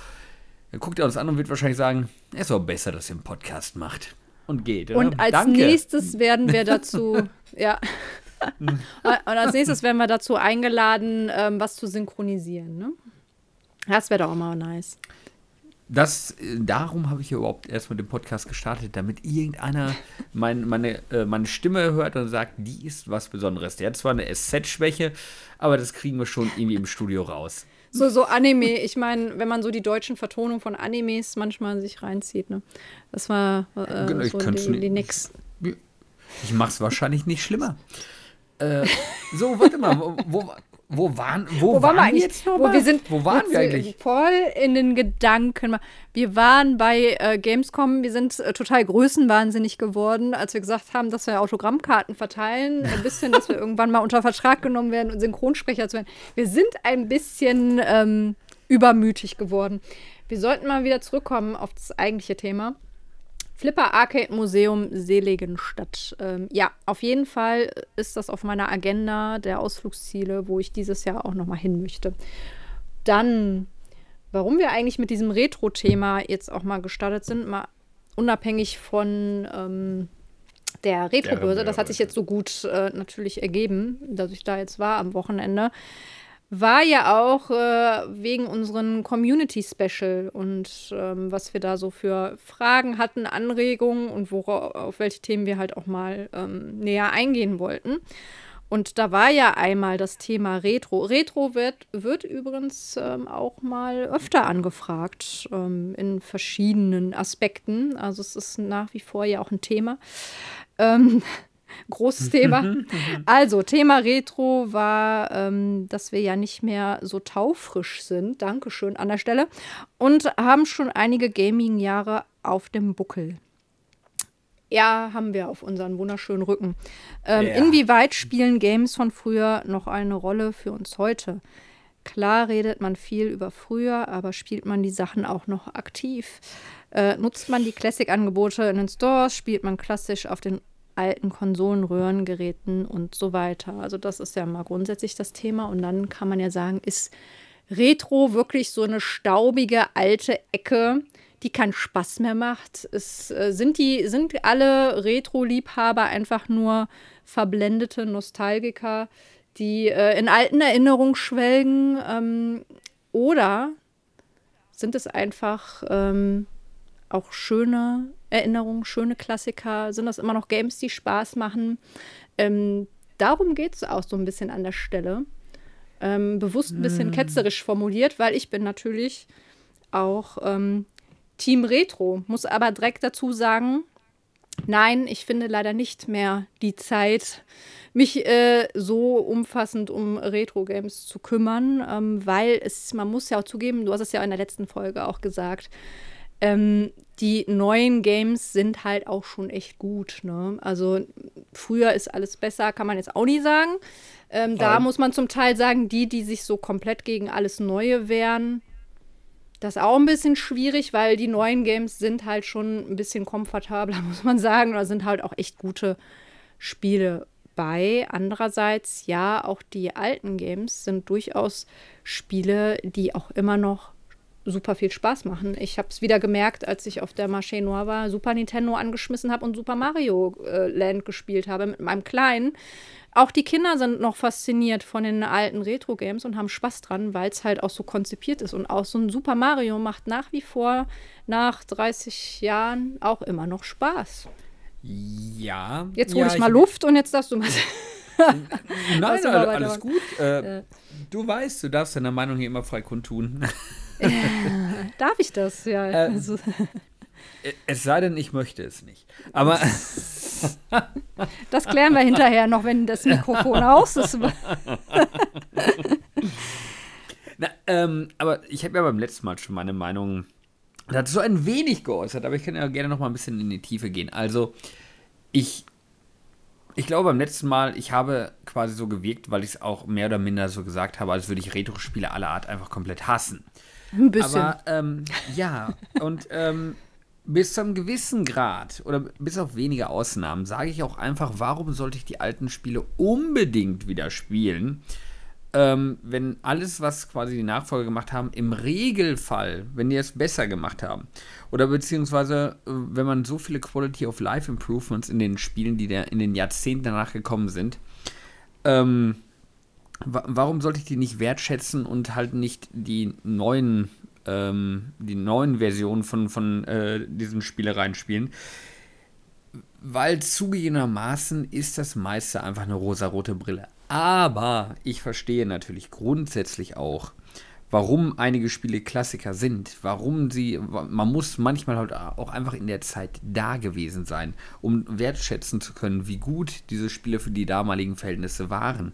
Dann guckt er uns an und wird wahrscheinlich sagen, es ist auch besser, dass ihr einen Podcast macht. Und geht. oder? Und als Danke. nächstes werden wir dazu, ja. Und als nächstes werden wir dazu eingeladen, ähm, was zu synchronisieren. Ne? Das wäre doch auch mal nice. Das, äh, darum habe ich ja überhaupt erst mit dem Podcast gestartet, damit irgendeiner mein, meine, äh, meine Stimme hört und sagt, die ist was Besonderes. Der hat zwar eine SZ-Schwäche, aber das kriegen wir schon irgendwie im Studio raus. So, so Anime. Ich meine, wenn man so die deutschen Vertonungen von Animes manchmal sich reinzieht, ne? Das war äh, Genau, ich so die, nicht- die nix. Ich mache es wahrscheinlich nicht schlimmer. Äh, so, warte mal, wo, wo, wo waren, wo, Wo waren wir eigentlich? jetzt Wo nochmal? wir sind wo waren wir äh, eigentlich? Voll in den Gedanken. Wir waren bei äh, Gamescom, wir sind äh, total größenwahnsinnig geworden, als wir gesagt haben, dass wir Autogrammkarten verteilen. Ein bisschen, dass wir irgendwann mal unter Vertrag genommen werden und Synchronsprecher zu werden. Wir sind ein bisschen ähm, übermütig geworden. Wir sollten mal wieder zurückkommen auf das eigentliche Thema. Flipper Arcade Museum Seligenstadt. Ähm, ja, auf jeden Fall ist das auf meiner Agenda der Ausflugsziele, wo ich dieses Jahr auch noch mal hin möchte. Dann, warum wir eigentlich mit diesem Retro-Thema jetzt auch mal gestartet sind, mal unabhängig von, ähm, der Retrobörse. Das hat sich jetzt so gut äh, natürlich ergeben, dass ich da jetzt war am Wochenende. War ja auch äh, wegen unseren Community Special und ähm, was wir da so für Fragen hatten, Anregungen und worauf, auf welche Themen wir halt auch mal ähm, näher eingehen wollten. Und da war ja einmal das Thema Retro. Retro wird, wird übrigens ähm, auch mal öfter angefragt ähm, in verschiedenen Aspekten. Also es ist nach wie vor ja auch ein Thema. Ähm, großes Thema. Also, Thema Retro war, ähm, dass wir ja nicht mehr so taufrisch sind. Dankeschön an der Stelle. Und haben schon einige Gaming-Jahre auf dem Buckel. Ja, haben wir auf unseren wunderschönen Rücken. Ähm, ja. Inwieweit spielen Games von früher noch eine Rolle für uns heute? Klar redet man viel über früher, aber spielt man die Sachen auch noch aktiv? Äh, nutzt man die Classic-Angebote in den Stores? Spielt man klassisch auf den alten Konsolen, Röhrengeräten und so weiter? Also das ist ja mal grundsätzlich das Thema. Und dann kann man ja sagen, ist Retro wirklich so eine staubige alte Ecke, die keinen Spaß mehr macht. Es, äh, sind, die, sind alle Retro-Liebhaber einfach nur verblendete Nostalgiker, die äh, in alten Erinnerungen schwelgen? Ähm, oder sind es einfach ähm, auch schöne Erinnerungen, schöne Klassiker? Sind das immer noch Games, die Spaß machen? Ähm, darum geht es auch so ein bisschen an der Stelle. Ähm, bewusst ein bisschen mm. ketzerisch formuliert, weil ich bin natürlich auch ähm, Team Retro. Muss aber direkt dazu sagen, nein, ich finde leider nicht mehr die Zeit, mich äh, so umfassend um Retro-Games zu kümmern, ähm, weil es, man muss ja auch zugeben, du hast es ja in der letzten Folge auch gesagt, ähm, die neuen Games sind halt auch schon echt gut. Ne? Also früher ist alles besser, kann man jetzt auch nie sagen. Ähm, da muss man zum Teil sagen, die, die sich so komplett gegen alles Neue wehren, das ist auch ein bisschen schwierig, weil die neuen Games sind halt schon ein bisschen komfortabler, muss man sagen. Oder sind halt auch echt gute Spiele bei. Andererseits, ja, auch die alten Games sind durchaus Spiele, die auch immer noch super viel Spaß machen. Ich habe es wieder gemerkt, als ich auf der Marché Noir war, Super Nintendo angeschmissen habe und Super Mario äh, Land gespielt habe mit meinem Kleinen. Auch die Kinder sind noch fasziniert von den alten Retro-Games und haben Spaß dran, weil es halt auch so konzipiert ist. Und auch so ein Super Mario macht nach wie vor nach 30 Jahren auch immer noch Spaß. Ja. Jetzt hole ja, ich mal ich Luft und jetzt darfst du mal. Nein, alles, alles gut. Äh, ja. Du weißt, du darfst deine Meinung hier immer frei kundtun. Darf ich das? Ja. Äh, also. Es sei denn, ich möchte es nicht. Aber. Das klären wir hinterher noch, wenn das Mikrofon aus ist. Na, ähm, aber ich habe ja beim letzten Mal schon meine Meinung dazu ein wenig geäußert, aber ich kann ja gerne noch mal ein bisschen in die Tiefe gehen. Also, ich, ich glaube beim letzten Mal, ich habe quasi so gewirkt, weil ich es auch mehr oder minder so gesagt habe, als würde ich Retro-Spiele aller Art einfach komplett hassen. Ein bisschen. Aber ähm, ja, und ähm, bis zu einem gewissen Grad oder bis auf wenige Ausnahmen sage ich auch einfach, warum sollte ich die alten Spiele unbedingt wieder spielen? Ähm, wenn alles, was quasi die Nachfolger gemacht haben, im Regelfall, wenn die es besser gemacht haben, oder beziehungsweise äh, wenn man so viele Quality of Life Improvements in den Spielen, die der in den Jahrzehnten danach gekommen sind, ähm, warum sollte ich die nicht wertschätzen und halt nicht die neuen, ähm, die neuen Versionen von, von äh, diesen Spielereien spielen? Weil zugegebenermaßen ist das meiste einfach eine rosarote Brille. Aber ich verstehe natürlich grundsätzlich auch, warum einige Spiele Klassiker sind, warum sie, man muss manchmal halt auch einfach in der Zeit da gewesen sein, um wertschätzen zu können, wie gut diese Spiele für die damaligen Verhältnisse waren.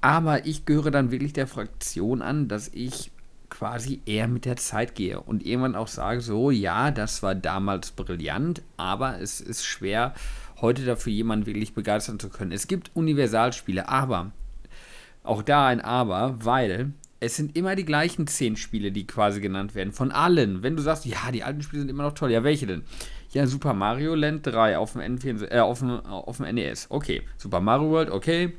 Aber ich gehöre dann wirklich der Fraktion an, dass ich quasi eher mit der Zeit gehe und irgendwann auch sage, so ja, das war damals brillant, aber es ist schwer, heute dafür jemanden wirklich begeistern zu können. Es gibt Universalspiele, aber auch da ein Aber, weil es sind immer die gleichen zehn Spiele, die quasi genannt werden. Von allen. Wenn du sagst, ja, die alten Spiele sind immer noch toll, ja, welche denn? Ja, Super Mario Land 3 auf dem, N4, äh, auf dem, auf dem NES. Okay. Super Mario World, okay.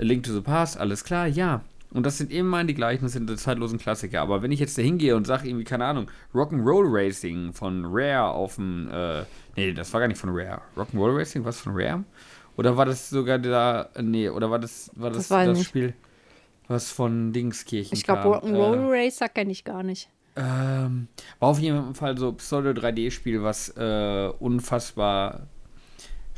A Link to the Past, alles klar, ja. Und das sind immer die gleichen, das sind die zeitlosen Klassiker. Aber wenn ich jetzt da hingehe und sage irgendwie, keine Ahnung, Rock'n'Roll Racing von Rare auf dem, äh, nee, das war gar nicht von Rare. Rock'n'Roll Racing, was von Rare? Oder war das sogar da, nee, oder war das, war das das, das Spiel, was von Dingskirchen Ich glaube, Rock'n'Roll äh, Racer kenne ich gar nicht. Ähm, war auf jeden Fall so Pseudo-3D-Spiel, was äh, unfassbar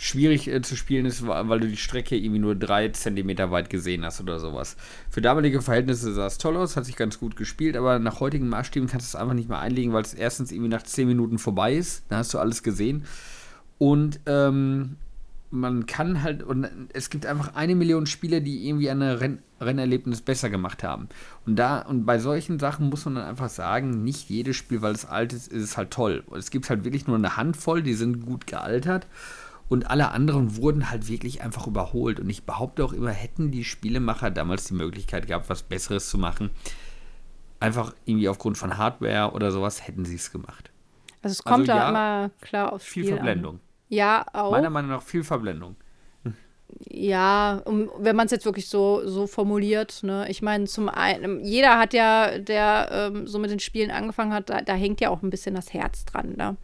schwierig äh, zu spielen ist, weil du die Strecke irgendwie nur drei Zentimeter weit gesehen hast oder sowas. Für damalige Verhältnisse sah es toll aus, hat sich ganz gut gespielt, aber nach heutigen Maßstäben kannst du es einfach nicht mehr einlegen, weil es erstens irgendwie nach zehn Minuten vorbei ist. Da hast du alles gesehen. Und ähm, man kann halt, und es gibt einfach eine Million Spiele, die irgendwie ein Renn, Rennerlebnis besser gemacht haben. Und da, und bei solchen Sachen muss man dann einfach sagen, nicht jedes Spiel, weil es alt ist, ist es halt toll. Es gibt halt wirklich nur eine Handvoll, die sind gut gealtert. Und alle anderen wurden halt wirklich einfach überholt. Und ich behaupte auch immer, hätten die Spielemacher damals die Möglichkeit gehabt, was Besseres zu machen, einfach irgendwie aufgrund von Hardware oder sowas, hätten sie es gemacht. Also es kommt also, da ja, immer klar aufs Spiel Viel Verblendung. An. Ja, auch. Meiner Meinung nach viel Verblendung. Ja, wenn man es jetzt wirklich so, so formuliert, ne? Ich meine, zum einen, jeder hat ja, der ähm, so mit den Spielen angefangen hat, da, da, hängt ja auch ein bisschen das Herz dran, ne?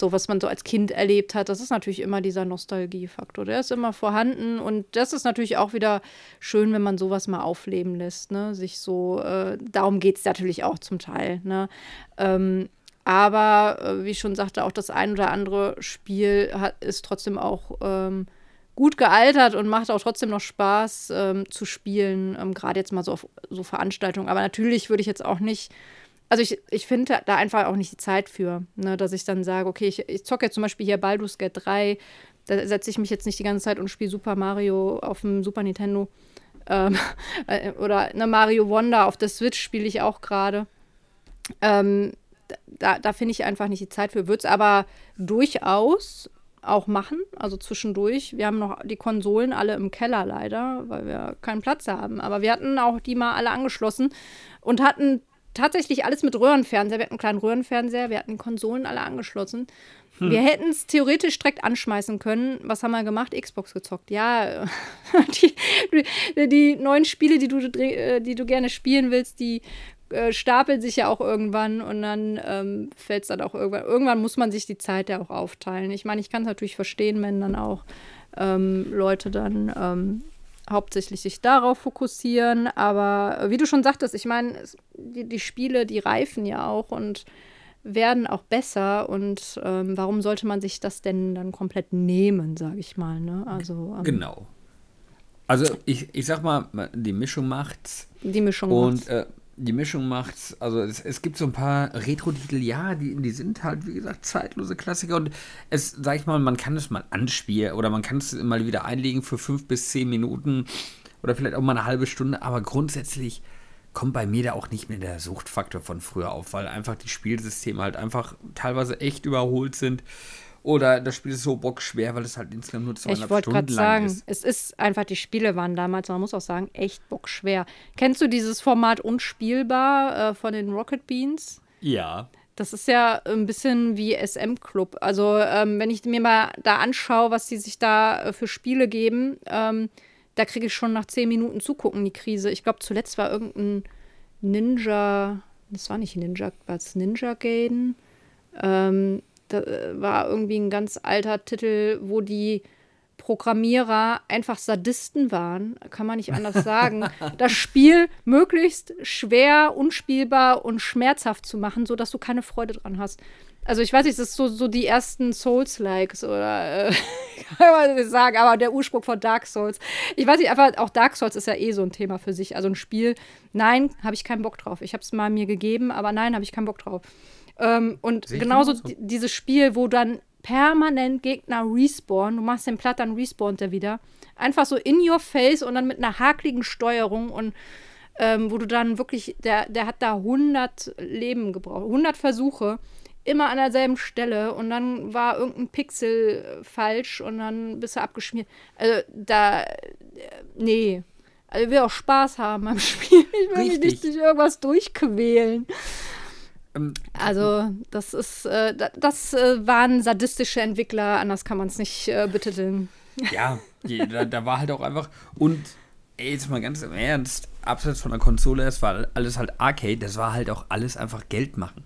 So, was man so als Kind erlebt hat, das ist natürlich immer dieser Nostalgiefaktor. Der ist immer vorhanden und das ist natürlich auch wieder schön, wenn man sowas mal aufleben lässt, ne? Sich so, äh, darum geht es natürlich auch zum Teil, ne? Ähm, aber äh, wie ich schon sagte, auch das ein oder andere Spiel hat, ist trotzdem auch ähm, gut gealtert und macht auch trotzdem noch Spaß ähm, zu spielen, ähm, gerade jetzt mal so auf so Veranstaltungen. Aber natürlich würde ich jetzt auch nicht, also ich, ich finde da einfach auch nicht die Zeit für, ne, dass ich dann sage, okay, ich, ich zocke jetzt zum Beispiel hier Baldur's Gate 3, da setze ich mich jetzt nicht die ganze Zeit und spiele Super Mario auf dem Super Nintendo. Ähm, äh, oder eine Mario Wonder auf der Switch spiele ich auch gerade. Ähm, da, da finde ich einfach nicht die Zeit für. Würde es aber durchaus auch machen, also zwischendurch. Wir haben noch die Konsolen alle im Keller leider, weil wir keinen Platz haben. Aber wir hatten auch die mal alle angeschlossen und hatten tatsächlich alles mit Röhrenfernseher. Wir hatten einen kleinen Röhrenfernseher, wir hatten Konsolen alle angeschlossen. Hm. Wir hätten es theoretisch direkt anschmeißen können. Was haben wir gemacht? Xbox gezockt. Ja, die, die, die neuen Spiele, die du, äh, die du gerne spielen willst, die äh, stapelt sich ja auch irgendwann und dann ähm, fällt es dann auch irgendwann. Irgendwann muss man sich die Zeit ja auch aufteilen. Ich meine, ich kann es natürlich verstehen, wenn dann auch ähm, Leute dann ähm, hauptsächlich sich darauf fokussieren. Aber wie du schon sagtest, ich meine, die, die, Spiele, die reifen ja auch und werden auch besser. Und ähm, warum sollte man sich das denn dann komplett nehmen, sage ich mal. Ne? Also, ähm, genau. Also ich, ich sag mal, die Mischung macht's. Die Mischung und, macht's. Äh, die Mischung macht's. Also es, es gibt so ein paar Retro-Titel, ja, die, die sind halt, wie gesagt, zeitlose Klassiker und es, sag ich mal, man kann es mal anspielen oder man kann es mal wieder einlegen für fünf bis zehn Minuten oder vielleicht auch mal eine halbe Stunde, aber grundsätzlich kommt bei mir da auch nicht mehr der Suchtfaktor von früher auf, weil einfach die Spielsysteme halt einfach teilweise echt überholt sind. Oder das Spiel ist so bockschwer, weil es halt insgesamt nur zweieinhalb ich Stunden lang sagen, ist. Es ist einfach, die Spiele waren damals, man muss auch sagen, echt bockschwer. Kennst du dieses Format Unspielbar äh, von den Rocket Beans? Ja. Das ist ja ein bisschen wie SM Club. Also, ähm, wenn ich mir mal da anschaue, was die sich da äh, für Spiele geben, ähm, da kriege ich schon nach zehn Minuten zugucken, die Krise. Ich glaube, zuletzt war irgendein Ninja, das war nicht Ninja, war es Ninja Gaiden? Ähm, da äh, war irgendwie ein ganz alter Titel, wo die Programmierer einfach Sadisten waren, kann man nicht anders sagen. das Spiel möglichst schwer, unspielbar und schmerzhaft zu machen, sodass du keine Freude dran hast. Also ich weiß nicht, das ist so, so die ersten Souls-Likes oder äh, kann man nicht sagen, aber der Ursprung von Dark Souls. Ich weiß nicht, einfach auch Dark Souls ist ja eh so ein Thema für sich. Also ein Spiel, nein, habe ich keinen Bock drauf. Ich habe es mal mir gegeben, aber nein, habe ich keinen Bock drauf. Ähm, und genauso so. dieses Spiel, wo dann permanent Gegner respawnen, du machst den Platt, dann respawnt er wieder. Einfach so in your face und dann mit einer hakligen Steuerung und ähm, wo du dann wirklich, der, der hat da 100 Leben gebraucht, 100 Versuche, immer an derselben Stelle und dann war irgendein Pixel falsch und dann bist du abgeschmiert. Also da, äh, nee. Also ich will auch Spaß haben am Spiel. Ich will Richtig. mich nicht durch irgendwas durchquälen. Ähm, also, das ist, äh, das äh, waren sadistische Entwickler, anders kann man es nicht äh, betiteln. Ja, die, da, da, war halt auch einfach. Und ey, jetzt mal ganz im Ernst, abseits von der Konsole, das war alles halt Arcade, das war halt auch alles einfach Geld machen.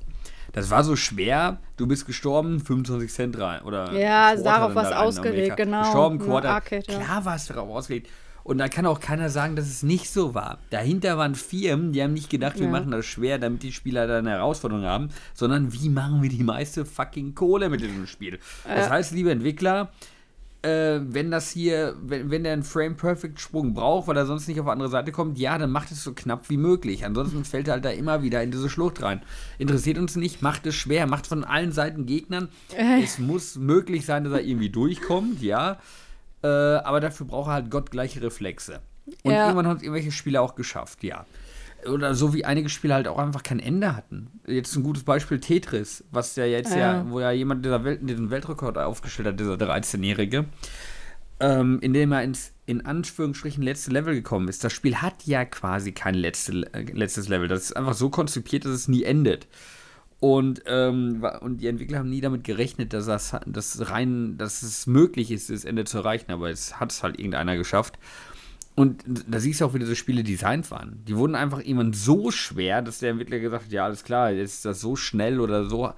Das war so schwer, du bist gestorben, 25 Cent rein. Oder ja, darauf was ausgelegt, genau. Gestorben, Quarter. Arcade, ja. Klar war es darauf ausgelegt. Und da kann auch keiner sagen, dass es nicht so war. Dahinter waren Firmen, die haben nicht gedacht, wir ja. machen das schwer, damit die Spieler da eine Herausforderung haben, sondern wie machen wir die meiste fucking Kohle mit diesem Spiel. Ja. Das heißt, liebe Entwickler, äh, wenn das hier, wenn, wenn der einen Frame-Perfect-Sprung braucht, weil er sonst nicht auf die andere Seite kommt, ja, dann macht es so knapp wie möglich. Ansonsten fällt er halt da immer wieder in diese Schlucht rein. Interessiert uns nicht, macht es schwer, macht von allen Seiten Gegnern. Äh. Es muss möglich sein, dass er irgendwie durchkommt, ja. Äh, aber dafür braucht er halt gottgleiche Reflexe. Und ja. irgendwann es irgendwelche Spiele auch geschafft, ja. Oder so wie einige Spiele halt auch einfach kein Ende hatten. Jetzt ein gutes Beispiel Tetris, was ja jetzt ja, ja wo ja jemand dieser Welt, diesen Weltrekord aufgestellt hat, dieser 13-Jährige, ähm, indem er ins in Anführungsstrichen letzte Level gekommen ist. Das Spiel hat ja quasi kein letzte, äh, letztes Level. Das ist einfach so konzipiert, dass es nie endet. Und, ähm, und die Entwickler haben nie damit gerechnet, dass das, dass rein, dass es möglich ist, das Ende zu erreichen, aber es hat es halt irgendeiner geschafft. Und da siehst du auch, wie diese Spiele designt waren. Die wurden einfach irgendwann so schwer, dass der Entwickler gesagt hat, ja, alles klar, jetzt ist das so schnell oder so,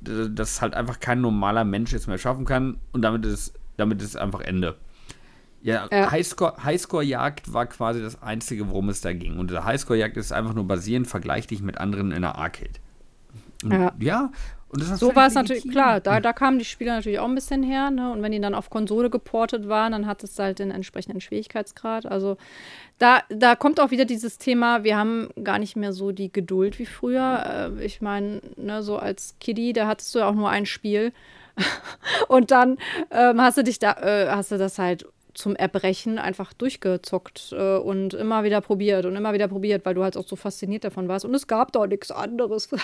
dass halt einfach kein normaler Mensch es mehr schaffen kann und damit ist, damit ist einfach Ende. Ja, ja. Highscore, Highscore-Jagd war quasi das Einzige, worum es da ging. Und der Highscore-Jagd ist einfach nur basierend, vergleich dich mit anderen in der Arcade. Ja. ja. Und das so war es natürlich, klar, da, da kamen die Spiele natürlich auch ein bisschen her, ne? Und wenn die dann auf Konsole geportet waren, dann hat es halt den entsprechenden Schwierigkeitsgrad. Also da, da kommt auch wieder dieses Thema, wir haben gar nicht mehr so die Geduld wie früher. Äh, ich meine, ne, so als Kiddie, da hattest du ja auch nur ein Spiel. Und dann ähm, hast du dich da, äh, hast du das halt zum Erbrechen einfach durchgezockt äh, und immer wieder probiert und immer wieder probiert, weil du halt auch so fasziniert davon warst. Und es gab doch nichts anderes.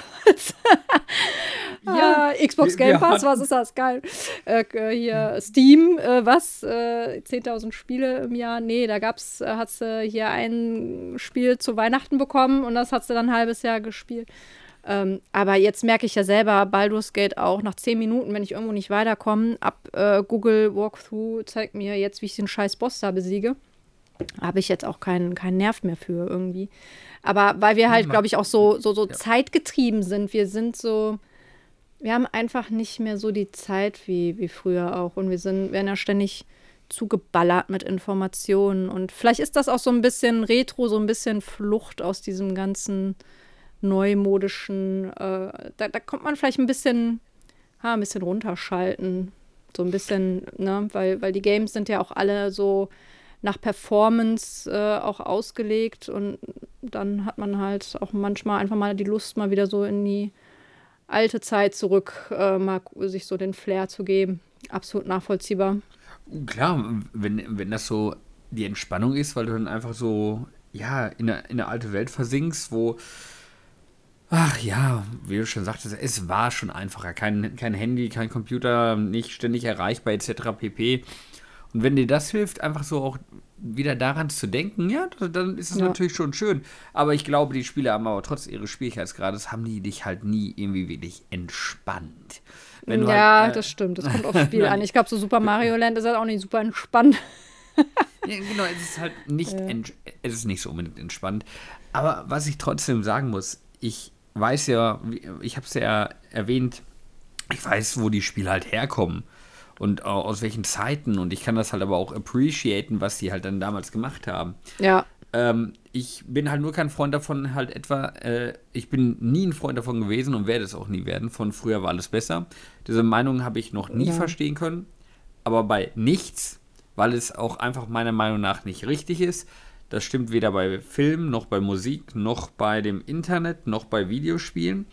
ja, ah, Xbox Game Pass, was ist das? Geil. Äh, hier Steam, äh, was? 10.000 äh, Spiele im Jahr? Nee, da gab's, äh, hast du hier ein Spiel zu Weihnachten bekommen und das hast du dann ein halbes Jahr gespielt. Ähm, aber jetzt merke ich ja selber, Baldur's Gate auch nach zehn Minuten, wenn ich irgendwo nicht weiterkomme, ab äh, Google Walkthrough zeigt mir jetzt, wie ich den scheiß Boss da besiege. Habe ich jetzt auch keinen, keinen Nerv mehr für irgendwie. Aber weil wir halt, glaube ich, auch so, so, so ja. zeitgetrieben sind. Wir sind so, wir haben einfach nicht mehr so die Zeit wie, wie früher auch. Und wir sind, werden ja ständig zugeballert mit Informationen. Und vielleicht ist das auch so ein bisschen Retro, so ein bisschen Flucht aus diesem ganzen neumodischen, äh, da, da kommt man vielleicht ein bisschen, ha, ein bisschen runterschalten. So ein bisschen, ne, weil, weil die Games sind ja auch alle so nach Performance äh, auch ausgelegt und dann hat man halt auch manchmal einfach mal die Lust, mal wieder so in die alte Zeit zurück, äh, mal sich so den Flair zu geben. Absolut nachvollziehbar. Klar, wenn, wenn das so die Entspannung ist, weil du dann einfach so, ja, in eine, in eine alte Welt versinkst, wo Ach ja, wie du schon sagtest, es war schon einfacher. Kein, kein Handy, kein Computer, nicht ständig erreichbar etc. pp. Und wenn dir das hilft, einfach so auch wieder daran zu denken, ja, dann ist es ja. natürlich schon schön. Aber ich glaube, die Spieler haben aber trotz ihres Schwierigkeitsgrades, haben die dich halt nie irgendwie wirklich entspannt. ja, halt, äh, das stimmt. Das kommt aufs Spiel an. Ich glaube, so Super Mario Land ist halt auch nicht super entspannt. ja, genau, es ist halt nicht, ja. es ist nicht so unbedingt entspannt. Aber was ich trotzdem sagen muss, ich weiß ja, ich habe es ja erwähnt, ich weiß, wo die Spiele halt herkommen und aus welchen Zeiten und ich kann das halt aber auch appreciaten, was die halt dann damals gemacht haben. Ja. Ähm, ich bin halt nur kein Freund davon, halt etwa, äh, ich bin nie ein Freund davon gewesen und werde es auch nie werden, von früher war alles besser. Diese Meinung habe ich noch nie ja. verstehen können, aber bei nichts, weil es auch einfach meiner Meinung nach nicht richtig ist, das stimmt weder bei Film, noch bei Musik, noch bei dem Internet, noch bei Videospielen,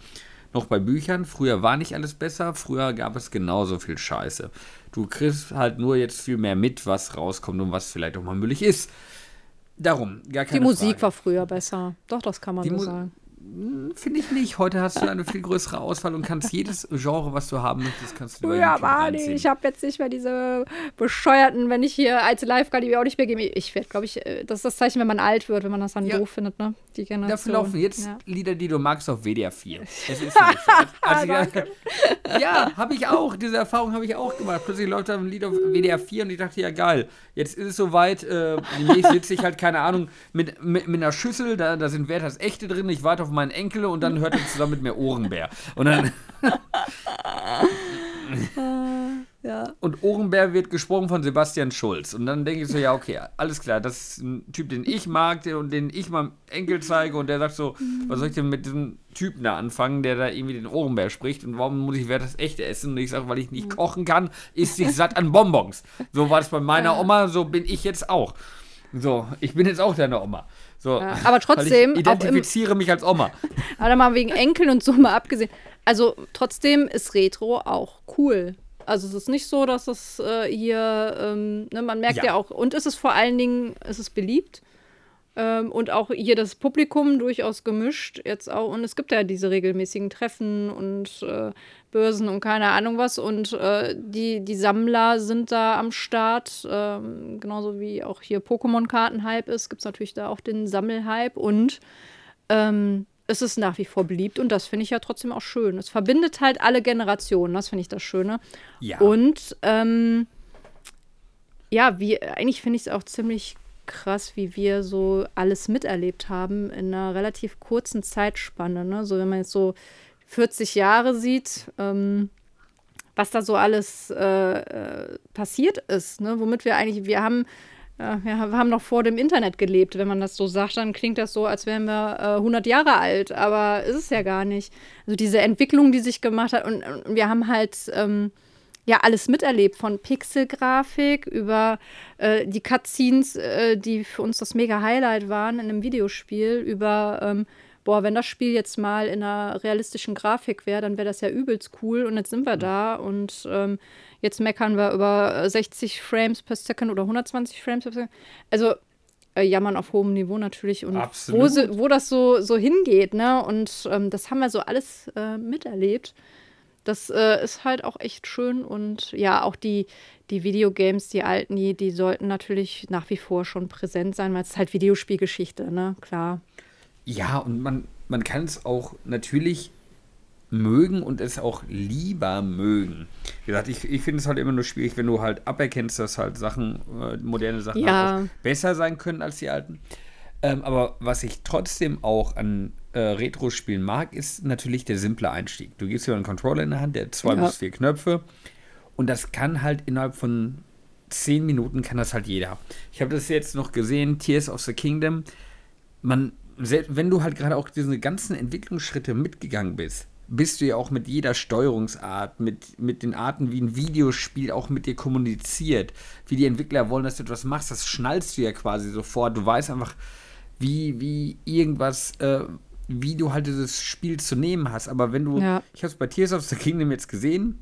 noch bei Büchern. Früher war nicht alles besser, früher gab es genauso viel Scheiße. Du kriegst halt nur jetzt viel mehr mit, was rauskommt und was vielleicht auch mal müllig ist. Darum, gar keine Die Musik Frage. war früher besser. Doch, das kann man die so sagen. Finde ich nicht. Heute hast du eine viel größere Auswahl und kannst jedes Genre, was du haben möchtest, kannst du Ja, Mani, ich habe jetzt nicht mehr diese bescheuerten, wenn ich hier als Live-Guide die auch nicht mehr gebe. Ich werde, glaube ich, äh, das ist das Zeichen, wenn man alt wird, wenn man das dann ja. doof findet, ne? Die Generation. Dafür laufen jetzt ja. Lieder, die du magst, auf WDR 4. Es ist so. als, als ja, habe ich auch. Diese Erfahrung habe ich auch gemacht. Plötzlich läuft da ein Lied auf WDR 4 und ich dachte, ja geil, jetzt ist es soweit. Äh, demnächst sitze ich halt, keine Ahnung, mit, mit, mit einer Schüssel, da, da sind Werthers Echte drin, ich warte auf meinen Enkel und dann hört er zusammen mit mir Ohrenbär. Und dann. Ja. Und Ohrenbär wird gesprochen von Sebastian Schulz. Und dann denke ich so, ja, okay, alles klar, das ist ein Typ, den ich mag und den ich meinem Enkel zeige. Und der sagt so, was soll ich denn mit diesem Typen da anfangen, der da irgendwie den Ohrenbär spricht? Und warum muss ich wer das echte essen? Und ich sage, weil ich nicht kochen kann, isst sich satt an Bonbons. So war das bei meiner Oma, so bin ich jetzt auch. So, ich bin jetzt auch deine Oma. So, ja, aber trotzdem. ich identifiziere mich als Oma. Aber mal wegen Enkeln und so mal abgesehen. Also trotzdem ist Retro auch cool. Also es ist nicht so, dass es äh, hier, ähm, ne, man merkt ja. ja. auch, und es ist vor allen Dingen, es ist beliebt. Ähm, und auch hier das Publikum durchaus gemischt jetzt auch. Und es gibt ja diese regelmäßigen Treffen und äh, Börsen und keine Ahnung was. Und äh, die, die Sammler sind da am Start. Ähm, genauso wie auch hier Pokémon-Karten-Hype ist, gibt es natürlich da auch den Sammelhype. Und ähm, es ist nach wie vor beliebt und das finde ich ja trotzdem auch schön. Es verbindet halt alle Generationen, das finde ich das Schöne. Ja. Und ähm, ja, wie, eigentlich finde ich es auch ziemlich krass, wie wir so alles miterlebt haben in einer relativ kurzen Zeitspanne. Ne? So, wenn man jetzt so 40 Jahre sieht, ähm, was da so alles äh, äh, passiert ist, ne? womit wir eigentlich, wir haben ja, wir haben noch vor dem Internet gelebt. Wenn man das so sagt, dann klingt das so, als wären wir äh, 100 Jahre alt. Aber ist es ja gar nicht. Also diese Entwicklung, die sich gemacht hat. Und, und wir haben halt ähm, ja alles miterlebt. Von Pixelgrafik über äh, die Cutscenes, äh, die für uns das mega Highlight waren in einem Videospiel, über ähm, boah, wenn das Spiel jetzt mal in einer realistischen Grafik wäre, dann wäre das ja übelst cool. Und jetzt sind wir da und ähm, jetzt meckern wir über 60 Frames per Second oder 120 Frames per Second. Also äh, jammern auf hohem Niveau natürlich und wo, wo das so, so hingeht, ne? Und ähm, das haben wir so alles äh, miterlebt. Das äh, ist halt auch echt schön und ja, auch die, die Videogames, die alten, die, die sollten natürlich nach wie vor schon präsent sein, weil es ist halt Videospielgeschichte, ne? Klar. Ja, und man, man kann es auch natürlich mögen und es auch lieber mögen. Wie gesagt, ich, ich finde es halt immer nur schwierig, wenn du halt aberkennst, dass halt Sachen, äh, moderne Sachen ja. besser sein können als die alten. Ähm, aber was ich trotzdem auch an äh, Retro-Spielen mag, ist natürlich der simple Einstieg. Du gibst dir einen Controller in der Hand, der hat zwei ja. bis vier Knöpfe und das kann halt innerhalb von zehn Minuten kann das halt jeder. Ich habe das jetzt noch gesehen, Tears of the Kingdom. Man wenn du halt gerade auch diese ganzen Entwicklungsschritte mitgegangen bist, bist du ja auch mit jeder Steuerungsart, mit, mit den Arten, wie ein Videospiel auch mit dir kommuniziert, wie die Entwickler wollen, dass du etwas machst, das schnallst du ja quasi sofort. Du weißt einfach, wie, wie irgendwas, äh, wie du halt dieses Spiel zu nehmen hast. Aber wenn du, ja. ich habe es bei Tears of the Kingdom jetzt gesehen,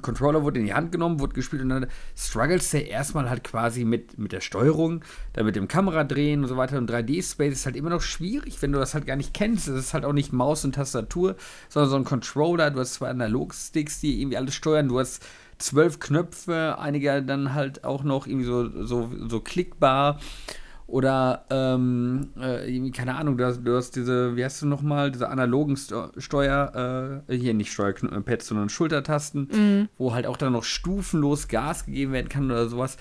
Controller wurde in die Hand genommen, wurde gespielt und dann struggles der erstmal halt quasi mit, mit der Steuerung, dann mit dem Kameradrehen und so weiter. Und 3D-Space ist halt immer noch schwierig, wenn du das halt gar nicht kennst. Es ist halt auch nicht Maus und Tastatur, sondern so ein Controller. Du hast zwei Analog-Sticks, die irgendwie alles steuern. Du hast zwölf Knöpfe, einige dann halt auch noch irgendwie so, so, so klickbar. Oder, ähm, äh, keine Ahnung, du hast, du hast, diese, wie heißt du nochmal, diese analogen Steuer, äh, hier nicht Steuerpads, sondern Schultertasten, mhm. wo halt auch dann noch stufenlos Gas gegeben werden kann oder sowas.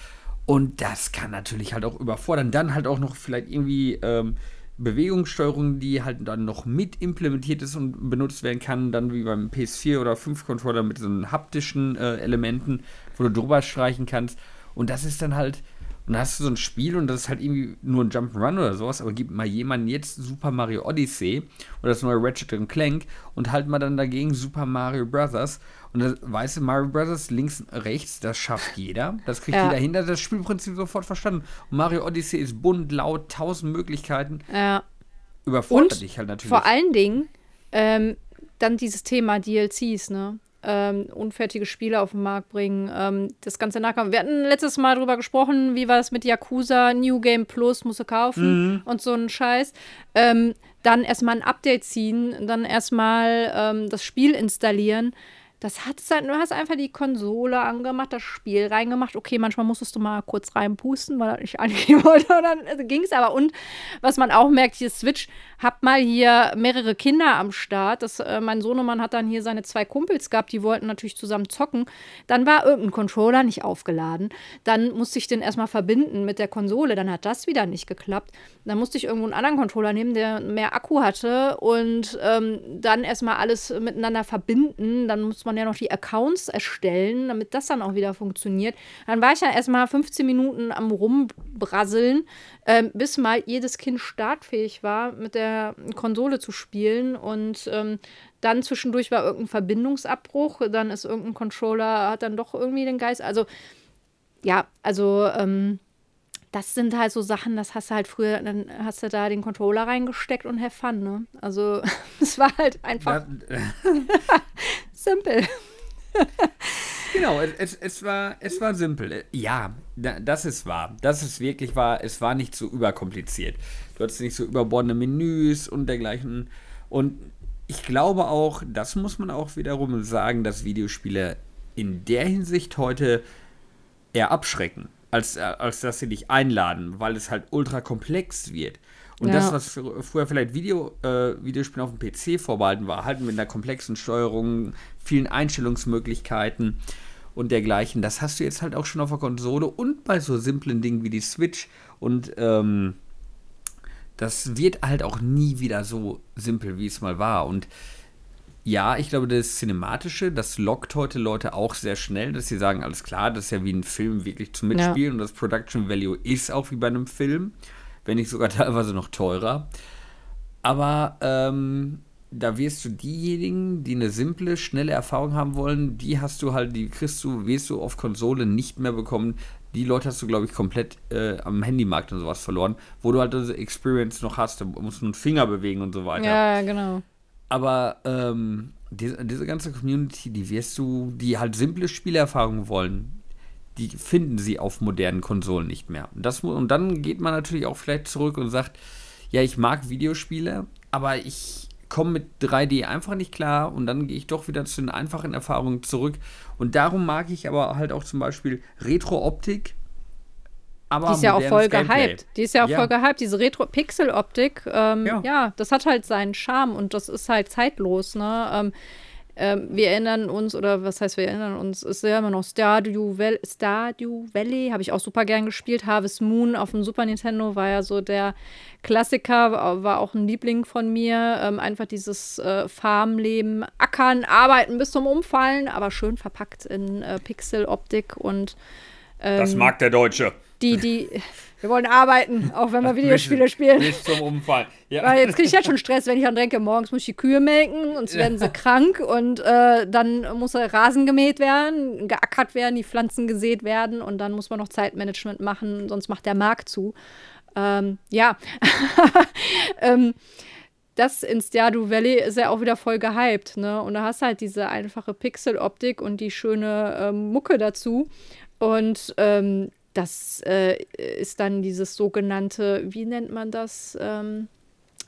Und das kann natürlich halt auch überfordern. Dann halt auch noch vielleicht irgendwie ähm, Bewegungssteuerung, die halt dann noch mit implementiert ist und benutzt werden kann, dann wie beim PS4 oder 5 Controller mit so haptischen äh, Elementen, wo du drüber streichen kannst. Und das ist dann halt und dann hast du so ein Spiel und das ist halt irgendwie nur ein Jump'n'Run oder sowas, aber gib mal jemanden jetzt Super Mario Odyssey oder das neue Ratchet Clank und halt mal dann dagegen Super Mario Brothers. Und das weiße Mario Brothers links, rechts, das schafft jeder. Das kriegt ja. jeder hinter. Das Spielprinzip sofort verstanden. Und Mario Odyssey ist bunt, laut, tausend Möglichkeiten. Ja. Überfordert und dich halt natürlich. Vor allen Dingen, ähm, dann dieses Thema DLCs, ne? Ähm, unfertige Spiele auf den Markt bringen, ähm, das ganze nachkommen. Wir hatten letztes Mal drüber gesprochen, wie war es mit Yakuza, New Game Plus, musst du kaufen mhm. und so ein Scheiß. Ähm, dann erstmal ein Update ziehen, dann erstmal ähm, das Spiel installieren das hat halt, du hast einfach die Konsole angemacht, das Spiel reingemacht. Okay, manchmal musstest du mal kurz reinpusten, weil er nicht angehen wollte. Und dann also ging es aber. Und was man auch merkt, hier Switch, hab mal hier mehrere Kinder am Start. Das, äh, mein Sohnemann hat dann hier seine zwei Kumpels gehabt, die wollten natürlich zusammen zocken. Dann war irgendein Controller nicht aufgeladen. Dann musste ich den erstmal verbinden mit der Konsole. Dann hat das wieder nicht geklappt. Dann musste ich irgendwo einen anderen Controller nehmen, der mehr Akku hatte und ähm, dann erstmal alles miteinander verbinden. Dann musste man ja noch die Accounts erstellen, damit das dann auch wieder funktioniert. Dann war ich ja erstmal 15 Minuten am Rumbrasseln, äh, bis mal jedes Kind startfähig war, mit der Konsole zu spielen. Und ähm, dann zwischendurch war irgendein Verbindungsabbruch, dann ist irgendein Controller, hat dann doch irgendwie den Geist. Also, ja, also, ähm, das sind halt so Sachen, das hast du halt früher, dann hast du da den Controller reingesteckt und have fun, ne? Also, es war halt einfach simpel. genau, es, es, war, es war simpel. Ja, das ist wahr. Das ist wirklich wahr. Es war nicht so überkompliziert. Du hattest nicht so überbordene Menüs und dergleichen. Und ich glaube auch, das muss man auch wiederum sagen, dass Videospiele in der Hinsicht heute eher abschrecken als, äh, als dass sie dich einladen, weil es halt ultra komplex wird. Und ja. das, was früher vielleicht Video, äh, Videospielen auf dem PC vorbehalten war, halt mit einer komplexen Steuerung, vielen Einstellungsmöglichkeiten und dergleichen, das hast du jetzt halt auch schon auf der Konsole und bei so simplen Dingen wie die Switch. Und ähm, das wird halt auch nie wieder so simpel, wie es mal war. Und ja, ich glaube, das Cinematische, das lockt heute Leute auch sehr schnell, dass sie sagen, alles klar, das ist ja wie ein Film wirklich zum Mitspielen ja. und das Production Value ist auch wie bei einem Film, wenn nicht sogar teilweise noch teurer. Aber ähm, da wirst du diejenigen, die eine simple, schnelle Erfahrung haben wollen, die hast du halt, die kriegst du, wirst du auf Konsole nicht mehr bekommen. Die Leute hast du, glaube ich, komplett äh, am Handymarkt und sowas verloren, wo du halt diese Experience noch hast, da musst du einen Finger bewegen und so weiter. Ja, genau. Aber ähm, diese, diese ganze Community, die wirst du, die halt simple Spielerfahrungen wollen, die finden sie auf modernen Konsolen nicht mehr. Und, das, und dann geht man natürlich auch vielleicht zurück und sagt, ja, ich mag Videospiele, aber ich komme mit 3D einfach nicht klar und dann gehe ich doch wieder zu den einfachen Erfahrungen zurück. Und darum mag ich aber halt auch zum Beispiel Retro-Optik aber die ist ja auch voll Gameplay. gehypt. Die ist ja auch ja. voll gehypt. Diese Retro-Pixel-Optik, ähm, ja. ja. das hat halt seinen Charme und das ist halt zeitlos, ne? Ähm, ähm, wir erinnern uns, oder was heißt wir erinnern uns, ist ja immer noch Stardew, Valley, Stardew Valley, habe ich auch super gern gespielt. Harvest Moon auf dem Super Nintendo war ja so der Klassiker, war auch ein Liebling von mir. Ähm, einfach dieses äh, Farmleben, Ackern, Arbeiten bis zum Umfallen, aber schön verpackt in äh, Pixel-Optik und das ähm, mag der Deutsche die, die, wir wollen arbeiten, auch wenn wir Videospiele nicht, spielen. Nicht zum Umfall. Ja. Weil jetzt kriege ich jetzt schon Stress, wenn ich dann denke, morgens muss ich die Kühe melken und ja. werden sie krank und äh, dann muss der Rasen gemäht werden, geackert werden, die Pflanzen gesät werden und dann muss man noch Zeitmanagement machen, sonst macht der Markt zu. Ähm, ja. ähm, das in Stardew Valley ist ja auch wieder voll gehypt, ne? Und da hast du halt diese einfache Pixel-Optik und die schöne ähm, Mucke dazu. Und ähm, das äh, ist dann dieses sogenannte, wie nennt man das? Ähm,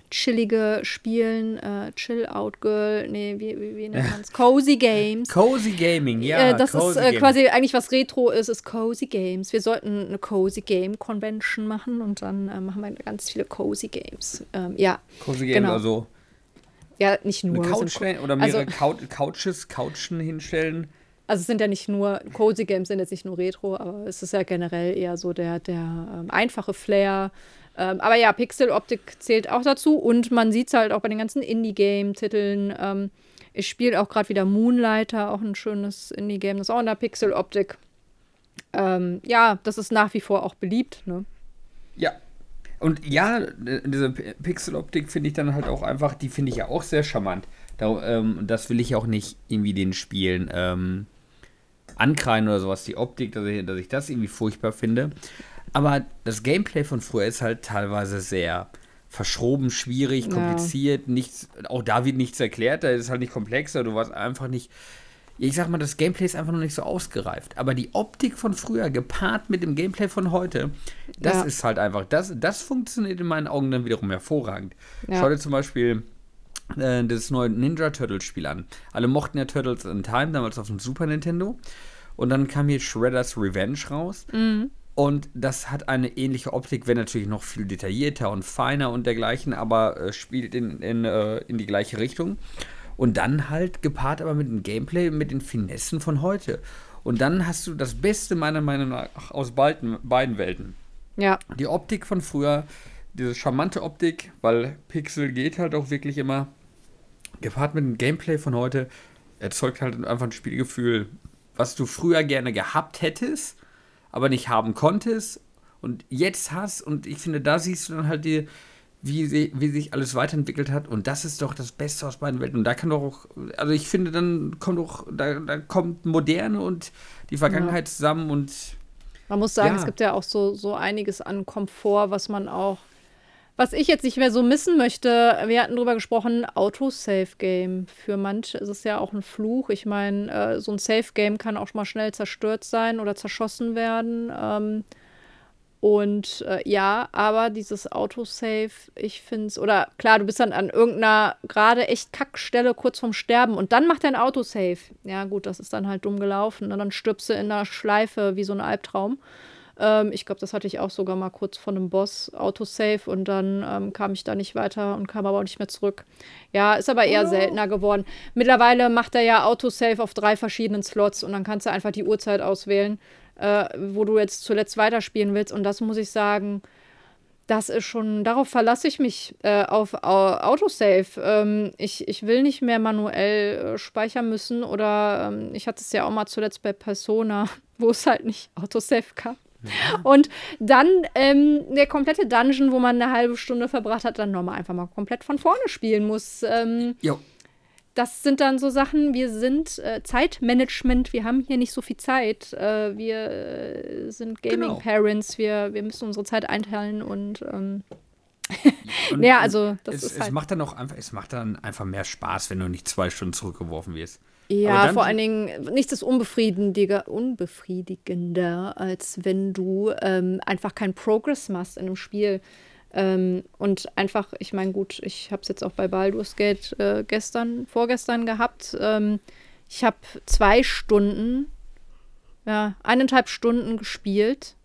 chillige Spielen, äh, Chill-Out-Girl, nee, wie, wie, wie nennt man es? Cozy Games. Cozy Gaming, ja. Äh, das ist äh, quasi eigentlich, was Retro ist, ist Cozy Games. Wir sollten eine Cozy Game Convention machen und dann äh, machen wir ganz viele Cozy Games. Ähm, ja. Cozy Games, genau. also. Ja, nicht nur. Eine Couch oder mehrere also, Couches, Couchen hinstellen. Also es sind ja nicht nur, Cozy Games sind jetzt nicht nur Retro, aber es ist ja generell eher so der, der ähm, einfache Flair. Ähm, aber ja, Pixel-Optik zählt auch dazu und man sieht es halt auch bei den ganzen Indie-Game-Titeln. Ähm, ich spiele auch gerade wieder Moonlighter, auch ein schönes Indie-Game, das ist auch in der Pixel-Optik. Ähm, ja, das ist nach wie vor auch beliebt, ne? Ja, und ja, diese Pixel-Optik finde ich dann halt auch einfach, die finde ich ja auch sehr charmant. Da, ähm, das will ich auch nicht irgendwie den Spielen ähm, ankreien oder sowas, die Optik, dass ich, dass ich das irgendwie furchtbar finde. Aber das Gameplay von früher ist halt teilweise sehr verschroben, schwierig, kompliziert, ja. nichts, auch da wird nichts erklärt, da ist es halt nicht komplexer, du warst einfach nicht. ich sag mal, das Gameplay ist einfach noch nicht so ausgereift. Aber die Optik von früher gepaart mit dem Gameplay von heute, das ja. ist halt einfach, das, das funktioniert in meinen Augen dann wiederum hervorragend. Ja. Schau dir zum Beispiel äh, das neue Ninja Turtles Spiel an. Alle mochten ja Turtles in Time, damals auf dem Super Nintendo. Und dann kam hier Shredder's Revenge raus. Mhm. Und das hat eine ähnliche Optik, wenn natürlich noch viel detaillierter und feiner und dergleichen, aber äh, spielt in, in, äh, in die gleiche Richtung. Und dann halt gepaart aber mit dem Gameplay, mit den Finessen von heute. Und dann hast du das Beste meiner Meinung nach aus beiden, beiden Welten. Ja. Die Optik von früher, diese charmante Optik, weil Pixel geht halt auch wirklich immer, gepaart mit dem Gameplay von heute, erzeugt halt einfach ein Spielgefühl, was du früher gerne gehabt hättest, aber nicht haben konntest und jetzt hast. Und ich finde, da siehst du dann halt die, wie, wie sich alles weiterentwickelt hat. Und das ist doch das Beste aus beiden Welten. Und da kann doch auch, also ich finde, dann kommt doch, da, da kommt Moderne und die Vergangenheit ja. zusammen und. Man muss sagen, ja. es gibt ja auch so, so einiges an Komfort, was man auch, was ich jetzt nicht mehr so missen möchte. Wir hatten drüber gesprochen, Autosave-Game. Für manche ist es ja auch ein Fluch. Ich meine, äh, so ein Safe-Game kann auch mal schnell zerstört sein oder zerschossen werden. Ähm, und äh, ja, aber dieses Autosave, ich finde es, oder klar, du bist dann an irgendeiner gerade echt Kackstelle kurz vorm Sterben und dann macht dein Autosave. Ja, gut, das ist dann halt dumm gelaufen. Und dann stirbst du in einer Schleife wie so ein Albtraum. Ähm, ich glaube, das hatte ich auch sogar mal kurz von einem Boss, Autosave, und dann ähm, kam ich da nicht weiter und kam aber auch nicht mehr zurück. Ja, ist aber eher oh. seltener geworden. Mittlerweile macht er ja Autosave auf drei verschiedenen Slots und dann kannst du einfach die Uhrzeit auswählen äh, wo du jetzt zuletzt weiterspielen willst. Und das muss ich sagen, das ist schon, darauf verlasse ich mich äh, auf Autosave. Ähm, ich, ich will nicht mehr manuell äh, speichern müssen oder ähm, ich hatte es ja auch mal zuletzt bei Persona, wo es halt nicht Autosave gab. Und dann ähm, der komplette Dungeon, wo man eine halbe Stunde verbracht hat, dann nochmal einfach mal komplett von vorne spielen muss. Ähm, jo das sind dann so Sachen, wir sind äh, Zeitmanagement, wir haben hier nicht so viel Zeit. Äh, wir äh, sind Gaming-Parents, genau. wir, wir müssen unsere Zeit einteilen und, ähm, und ja, also das es, ist halt es macht dann auch einfach, es macht dann einfach mehr Spaß, wenn du nicht zwei Stunden zurückgeworfen wirst. Ja, vor allen Dingen nichts ist unbefriedigender, unbefriedigender, als wenn du ähm, einfach keinen Progress machst in einem Spiel. Ähm, und einfach, ich meine, gut, ich habe es jetzt auch bei Baldur's Gate äh, gestern, vorgestern gehabt. Ähm, ich habe zwei Stunden, ja, eineinhalb Stunden gespielt.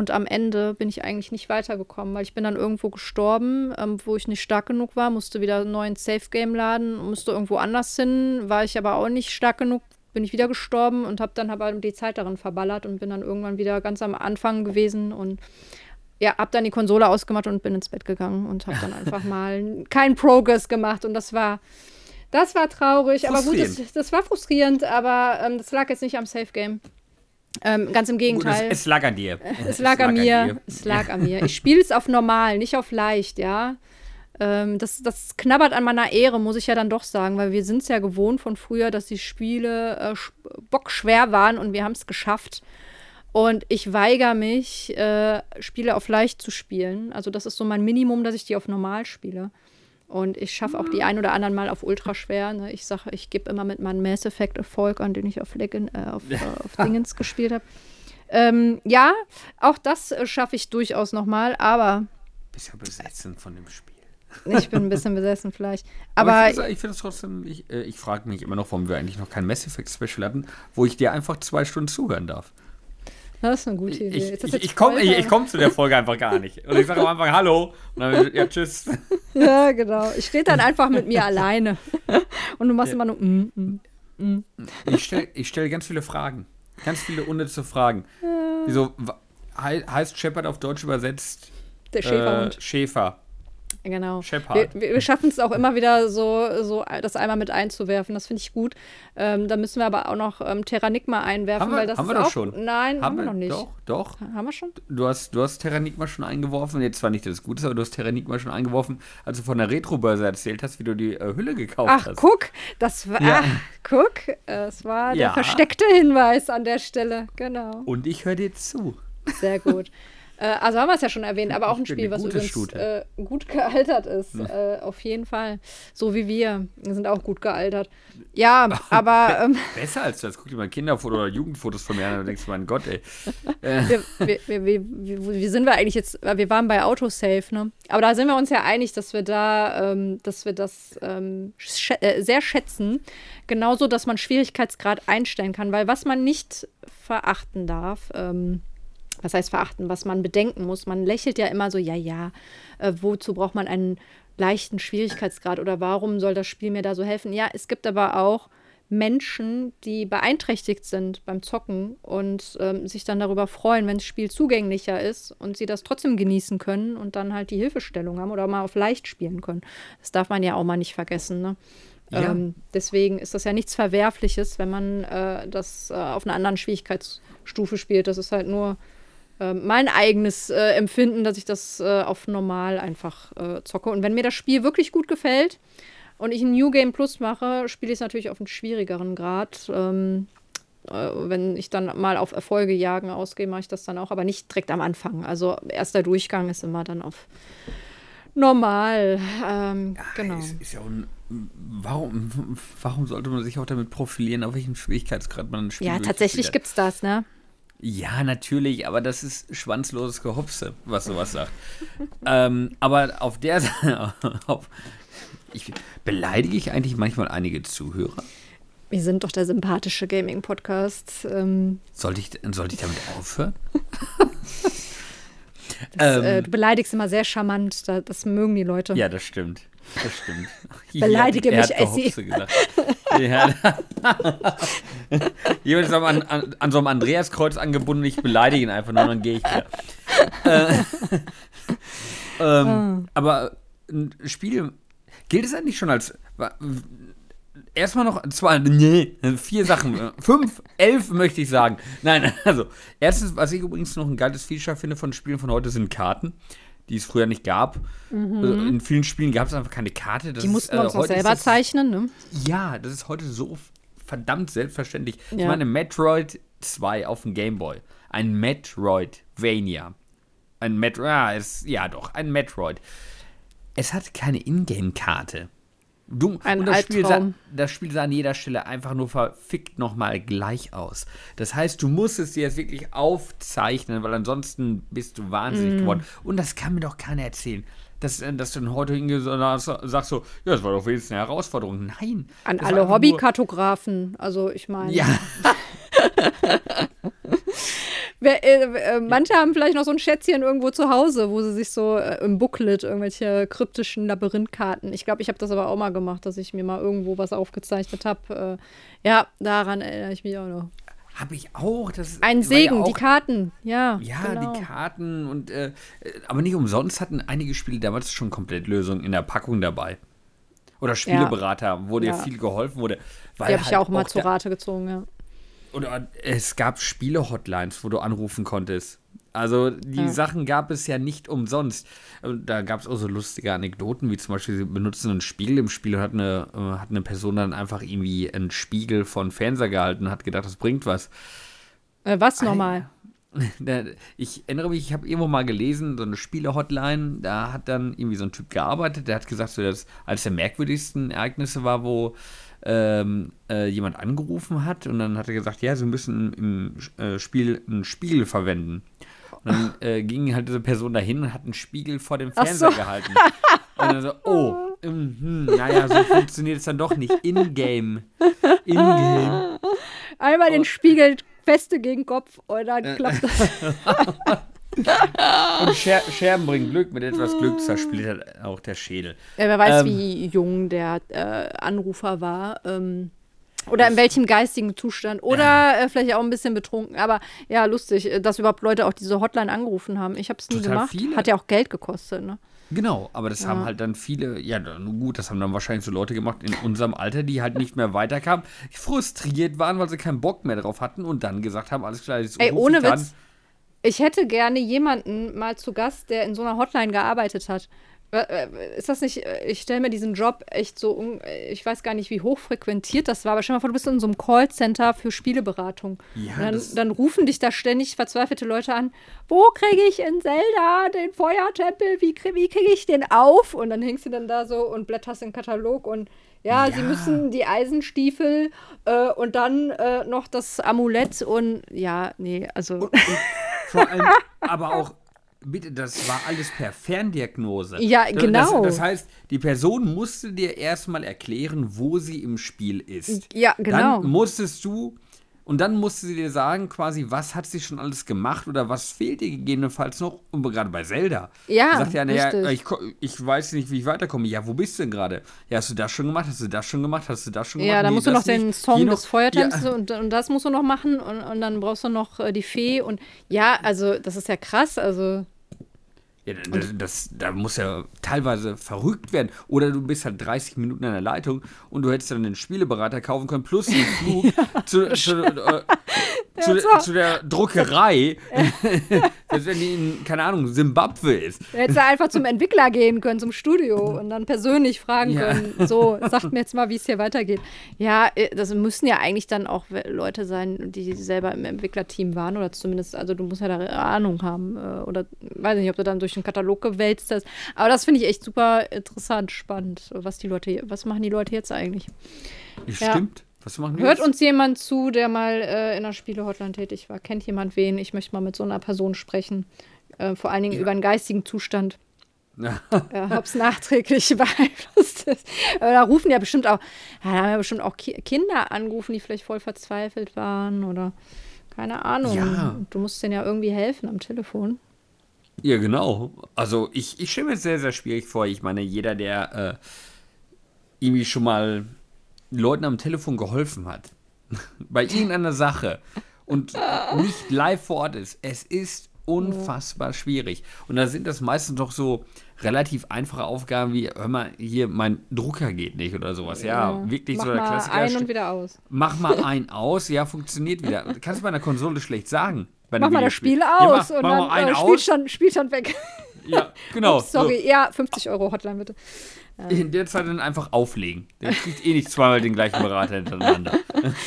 Und am Ende bin ich eigentlich nicht weitergekommen, weil ich bin dann irgendwo gestorben, ähm, wo ich nicht stark genug war, musste wieder einen neuen Safe-Game laden, musste irgendwo anders hin, war ich aber auch nicht stark genug, bin ich wieder gestorben und habe dann aber die Zeit darin verballert und bin dann irgendwann wieder ganz am Anfang gewesen und ja, hab dann die Konsole ausgemacht und bin ins Bett gegangen und habe dann einfach mal keinen Progress gemacht und das war das war traurig, aber gut, das, das, war frustrierend, aber ähm, das lag jetzt nicht am Safe Game. Ähm, ganz im Gegenteil. Gut, es, es, lag an dir. Es, es lag, an mir. An es lag an mir. Ich spiele es auf normal, nicht auf leicht, ja. Ähm, das, das knabbert an meiner Ehre, muss ich ja dann doch sagen, weil wir sind es ja gewohnt von früher, dass die Spiele äh, bockschwer waren und wir haben es geschafft. Und ich weigere mich, äh, Spiele auf leicht zu spielen. Also das ist so mein Minimum, dass ich die auf normal spiele. Und ich schaffe auch die ein oder anderen Mal auf ultra schwer. Ne? Ich sage, ich gebe immer mit meinem Mass Effect Erfolg an, den ich auf, Legend, äh, auf, äh, auf Dingens gespielt habe. Ähm, ja, auch das äh, schaffe ich durchaus nochmal, aber. Bist ja besessen von dem Spiel. Ich bin ein bisschen besessen vielleicht. Aber, aber ich finde es trotzdem, ich, äh, ich frage mich immer noch, warum wir eigentlich noch kein Mass Effect Special hatten, wo ich dir einfach zwei Stunden zuhören darf. Das ist eine gute Idee. Ich, ich, ich komme komm zu der Folge einfach gar nicht. Und ich sage am Anfang Hallo. Und dann, ja, tschüss. Ja, genau. Ich rede dann einfach mit mir alleine. Und du machst ja. immer nur. Mm, mm, mm. Ich stelle stell ganz viele Fragen. Ganz viele unnütze Fragen. Ja. Wieso heißt Shepard auf Deutsch übersetzt? Der Schäferhund. Äh, Schäfer. Genau. Wir, wir schaffen es auch immer wieder so, so das einmal mit einzuwerfen. Das finde ich gut. Ähm, da müssen wir aber auch noch ähm, Terranigma einwerfen, haben wir, weil das haben ist wir auch, doch schon. Nein, haben, haben wir noch nicht. Doch, doch. Haben wir schon? Du hast, du hast Terranigma schon eingeworfen. Jetzt zwar nicht das Gute, aber du hast Terranigma schon eingeworfen, als du von der Retro-Börse erzählt hast, wie du die äh, Hülle gekauft ach, hast. Ach, guck, das war, ja. ach, guck, es war ja. der versteckte Hinweis an der Stelle. Genau. Und ich höre dir zu. Sehr gut. Äh, also haben wir es ja schon erwähnt, aber auch ein Spiel, was übrigens äh, gut gealtert ist. Ja. Äh, auf jeden Fall. So wie wir. Wir sind auch gut gealtert. Ja, aber. Ähm, Besser als das. Guck dir mal Kinderfotos oder Jugendfotos von mir an und denkst, mein Gott, ey. wir, wir, wir, wie sind wir eigentlich jetzt? Wir waren bei Autosave, ne? Aber da sind wir uns ja einig, dass wir da, ähm, dass wir das ähm, sch äh, sehr schätzen. Genauso, dass man Schwierigkeitsgrad einstellen kann, weil was man nicht verachten darf, ähm, was heißt verachten, was man bedenken muss. Man lächelt ja immer so, ja, ja, äh, wozu braucht man einen leichten Schwierigkeitsgrad oder warum soll das Spiel mir da so helfen? Ja, es gibt aber auch Menschen, die beeinträchtigt sind beim Zocken und ähm, sich dann darüber freuen, wenn das Spiel zugänglicher ist und sie das trotzdem genießen können und dann halt die Hilfestellung haben oder mal auf leicht spielen können. Das darf man ja auch mal nicht vergessen. Ne? Ja. Ähm, deswegen ist das ja nichts Verwerfliches, wenn man äh, das äh, auf einer anderen Schwierigkeitsstufe spielt. Das ist halt nur äh, mein eigenes äh, Empfinden, dass ich das äh, auf normal einfach äh, zocke. Und wenn mir das Spiel wirklich gut gefällt und ich ein New Game Plus mache, spiele ich es natürlich auf einen schwierigeren Grad. Ähm, wenn ich dann mal auf Erfolge jagen ausgehe, mache ich das dann auch, aber nicht direkt am Anfang. Also erster Durchgang ist immer dann auf normal. Ähm, ja, genau. Ist, ist ja ein, warum, warum sollte man sich auch damit profilieren, auf welchen Schwierigkeitsgrad man spielt? Ja, tatsächlich gibt es das, ne? Ja, natürlich, aber das ist schwanzloses Gehopse, was sowas sagt. ähm, aber auf der Seite, ich, beleidige ich eigentlich manchmal einige Zuhörer? Wir sind doch der sympathische Gaming-Podcast. Ähm. Sollte, ich, sollte ich damit aufhören? Das, ähm, äh, du beleidigst immer sehr charmant, das, das mögen die Leute. Ja, das stimmt. Das stimmt. Beleidige mich, Essi. ja. Jemand ist an, an, an, so einem Andreaskreuz angebunden, ich beleidige ihn einfach nur, dann gehe ich wieder. äh, ähm, oh. Aber ein Spiel, gilt es eigentlich schon als erstmal noch zwei, nee, vier Sachen. Fünf, elf möchte ich sagen. Nein, also, erstens, was ich übrigens noch ein geiles Feature finde von Spielen von heute, sind Karten, die es früher nicht gab. Mhm. Also, in vielen Spielen gab es einfach keine Karte. Das die mussten wir äh, uns noch selber das, zeichnen, ne? Ja, das ist heute so verdammt selbstverständlich. Ja. Ich meine, Metroid 2 auf dem Gameboy. Ein Metroidvania. Ein Metroid, ja, ja doch, ein Metroid. Es hat keine Ingame-Karte. Du, Ein das Spiel, sah, das Spiel sah an jeder Stelle einfach nur verfickt nochmal gleich aus. Das heißt, du musst es dir jetzt wirklich aufzeichnen, weil ansonsten bist du wahnsinnig mm. geworden. Und das kann mir doch keiner erzählen. Dass, äh, dass du dann heute hingehst und sagst so, ja, das war doch wenigstens eine Herausforderung. Nein. An alle Hobbykartografen. Also ich meine. Ja. Wer, äh, äh, manche haben vielleicht noch so ein Schätzchen irgendwo zu Hause, wo sie sich so äh, im Booklet irgendwelche kryptischen Labyrinthkarten. Ich glaube, ich habe das aber auch mal gemacht, dass ich mir mal irgendwo was aufgezeichnet habe. Äh, ja, daran erinnere ich mich auch noch. Habe ich auch. Das Ein Segen, ja auch, die Karten, ja. Ja, genau. die Karten und äh, aber nicht umsonst hatten einige Spiele damals schon komplett Lösungen in der Packung dabei. Oder Spieleberater, ja. wo dir ja. viel geholfen wurde. die habe halt ich ja auch mal zur Rate gezogen, ja oder es gab Spiele-Hotlines, wo du anrufen konntest. Also die ja. Sachen gab es ja nicht umsonst. Da gab es auch so lustige Anekdoten, wie zum Beispiel, sie benutzen einen Spiegel im Spiel und hat eine, äh, hat eine Person dann einfach irgendwie einen Spiegel von Fernseher gehalten und hat gedacht, das bringt was. Äh, was nochmal? Ich erinnere mich, ich habe irgendwo mal gelesen, so eine Spiele-Hotline, da hat dann irgendwie so ein Typ gearbeitet, der hat gesagt, so, dass eines der merkwürdigsten Ereignisse war, wo ähm, äh, jemand angerufen hat und dann hat er gesagt, ja, sie müssen im äh, Spiel einen Spiegel verwenden. Und dann äh, ging halt diese Person dahin und hat einen Spiegel vor dem Fernseher so. gehalten. Und dann so, oh, mm, naja, so funktioniert es dann doch nicht. In-game. In-game. Einmal oh. den Spiegel feste gegen Kopf und dann äh. klappt das. Und Scher Scherben bringen Glück, mit etwas Glück zersplittert auch der Schädel. Ja, wer weiß, ähm, wie jung der äh, Anrufer war. Ähm, oder in welchem geistigen Zustand. Oder ja. äh, vielleicht auch ein bisschen betrunken. Aber ja, lustig, äh, dass überhaupt Leute auch diese Hotline angerufen haben. Ich habe es nie gemacht. Viele. Hat ja auch Geld gekostet, ne? Genau, aber das ja. haben halt dann viele, ja, gut, das haben dann wahrscheinlich so Leute gemacht in unserem Alter, die halt nicht mehr weiterkamen, frustriert waren, weil sie keinen Bock mehr drauf hatten und dann gesagt haben, alles klar, jetzt Ey, ohne Witz, ich hätte gerne jemanden mal zu Gast, der in so einer Hotline gearbeitet hat. ist das nicht, ich stelle mir diesen Job echt so, ich weiß gar nicht, wie hoch frequentiert das war, aber stell mal vor, du bist in so einem Callcenter für Spieleberatung. Ja, dann, dann, rufen dich da ständig verzweifelte Leute an, wo kriege ich in Zelda den Feuertempel, wie, wie kriege ich den auf? Und dann hängst du dann da so und blätterst den Katalog und ja, ja. sie müssen die Eisenstiefel äh, und dann äh, noch das Amulett und ja, nee, also. Und, und vor allem, aber auch bitte, das war alles per Ferndiagnose. Ja, genau. Das, das, heißt, die Person musste dir erstmal erklären, wo sie im Spiel ist. Ja, genau. Dann musstest du und dann musste sie dir sagen, quasi, was hat sie schon alles gemacht oder was fehlt ihr gegebenenfalls noch? Und gerade bei Zelda. Ja. Sagt ja, naja, ich, ich weiß nicht, wie ich weiterkomme. Ja, wo bist du denn gerade? Ja, hast du das schon gemacht? Hast du das schon gemacht? Hast du das schon gemacht? Ja, da nee, musst du noch den Song des Feuertempels ja. und, und das musst du noch machen und, und dann brauchst du noch äh, die Fee und ja, also das ist ja krass, also ja, das, das, da muss ja teilweise verrückt werden. Oder du bist halt 30 Minuten in der Leitung und du hättest dann den Spieleberater kaufen können, plus den Flug zu, zu, äh, zu, zu, der Druckerei, dass wenn die in, keine Ahnung, Simbabwe ist. Du hättest da einfach zum Entwickler gehen können, zum Studio und dann persönlich fragen ja. können, so, sagt mir jetzt mal, wie es hier weitergeht. Ja, äh, das müssen ja eigentlich dann auch Leute sein, die selber im Entwicklerteam waren oder zumindest, also du musst ja da Ahnung haben äh, oder weiß nicht, ob du dann durch den Katalog gewälzt hast. Aber das finde ich echt super interessant, spannend, was die Leute, was machen die Leute jetzt eigentlich? Stimmt. Ja. Was machen Hört jetzt? uns jemand zu, der mal äh, in der Spielehotline tätig war? Kennt jemand wen? Ich möchte mal mit so einer Person sprechen. Äh, vor allen Dingen ja. über einen geistigen Zustand. Ja. äh, Ob es nachträglich beeinflusst ist. Da rufen ja bestimmt auch, da haben ja bestimmt auch Ki Kinder angerufen, die vielleicht voll verzweifelt waren oder keine Ahnung. Ja. Du musst denen ja irgendwie helfen am Telefon. Ja, genau. Also ich, ich stelle mir es sehr, sehr schwierig vor. Ich meine, jeder, der äh, irgendwie schon mal Leuten am Telefon geholfen hat, bei irgendeiner Sache und nicht live vor Ort ist, es ist unfassbar schwierig. Und da sind das meistens doch so relativ einfache Aufgaben wie, hör mal, hier, mein Drucker geht nicht oder sowas. Ja, ja wirklich mach so der Klassiker. Mach mal ein und wieder aus. Mach mal ein aus, ja, funktioniert wieder. Kannst du bei einer Konsole schlecht sagen. mach mal das Spiel aus ja, mach, und mach dann äh, Spielstand, Spielstand weg. Ja, genau. Ups, sorry, so. ja, 50 Euro Hotline bitte. In der Zeit dann einfach auflegen. Der kriegt eh nicht zweimal den gleichen Berater hintereinander.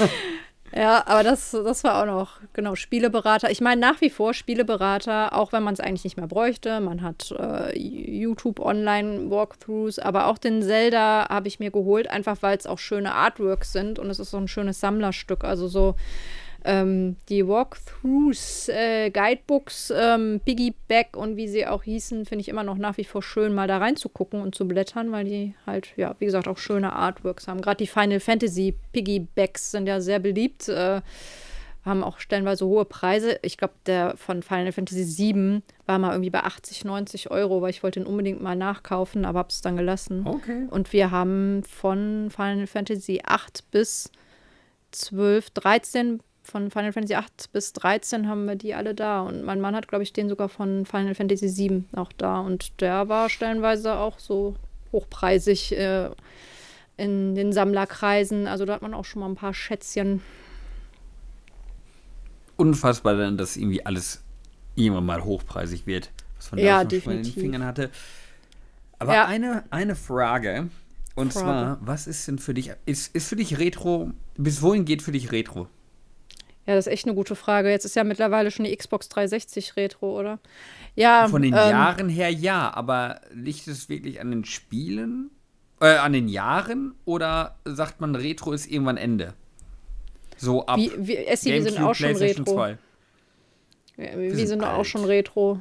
Ja, aber das, das war auch noch, genau, Spieleberater. Ich meine nach wie vor Spieleberater, auch wenn man es eigentlich nicht mehr bräuchte. Man hat äh, YouTube Online-Walkthroughs, aber auch den Zelda habe ich mir geholt, einfach weil es auch schöne Artworks sind und es ist so ein schönes Sammlerstück. Also so ähm, die Walkthroughs, äh, Guidebooks, ähm, Piggyback und wie sie auch hießen, finde ich immer noch nach wie vor schön, mal da reinzugucken und zu blättern, weil die halt, ja, wie gesagt, auch schöne Artworks haben. Gerade die Final Fantasy Piggybacks sind ja sehr beliebt. Äh, haben auch stellenweise hohe Preise. Ich glaube, der von Final Fantasy VII war mal irgendwie bei 80, 90 Euro, weil ich wollte ihn unbedingt mal nachkaufen, aber habe es dann gelassen. Okay. Und wir haben von Final Fantasy 8 bis 12, 13 von Final Fantasy 8 bis 13 haben wir die alle da. Und mein Mann hat, glaube ich, den sogar von Final Fantasy 7 auch da. Und der war stellenweise auch so hochpreisig äh, in den Sammlerkreisen. Also da hat man auch schon mal ein paar Schätzchen. Unfassbar dann, dass irgendwie alles irgendwann mal hochpreisig wird, was man ja, da schon in den Fingern hatte. Aber ja. eine, eine Frage. Und Frage. zwar, was ist denn für dich, ist, ist für dich Retro, bis wohin geht für dich Retro? Ja, das ist echt eine gute Frage. Jetzt ist ja mittlerweile schon die Xbox 360 Retro, oder? Ja. Von den ähm, Jahren her ja, aber liegt es wirklich an den Spielen? Äh, an den Jahren? Oder sagt man, Retro ist irgendwann Ende? So ab. Wie, wie, wir sind auch schon Retro. Ja, wir, wir, sind, sind auch schon Retro.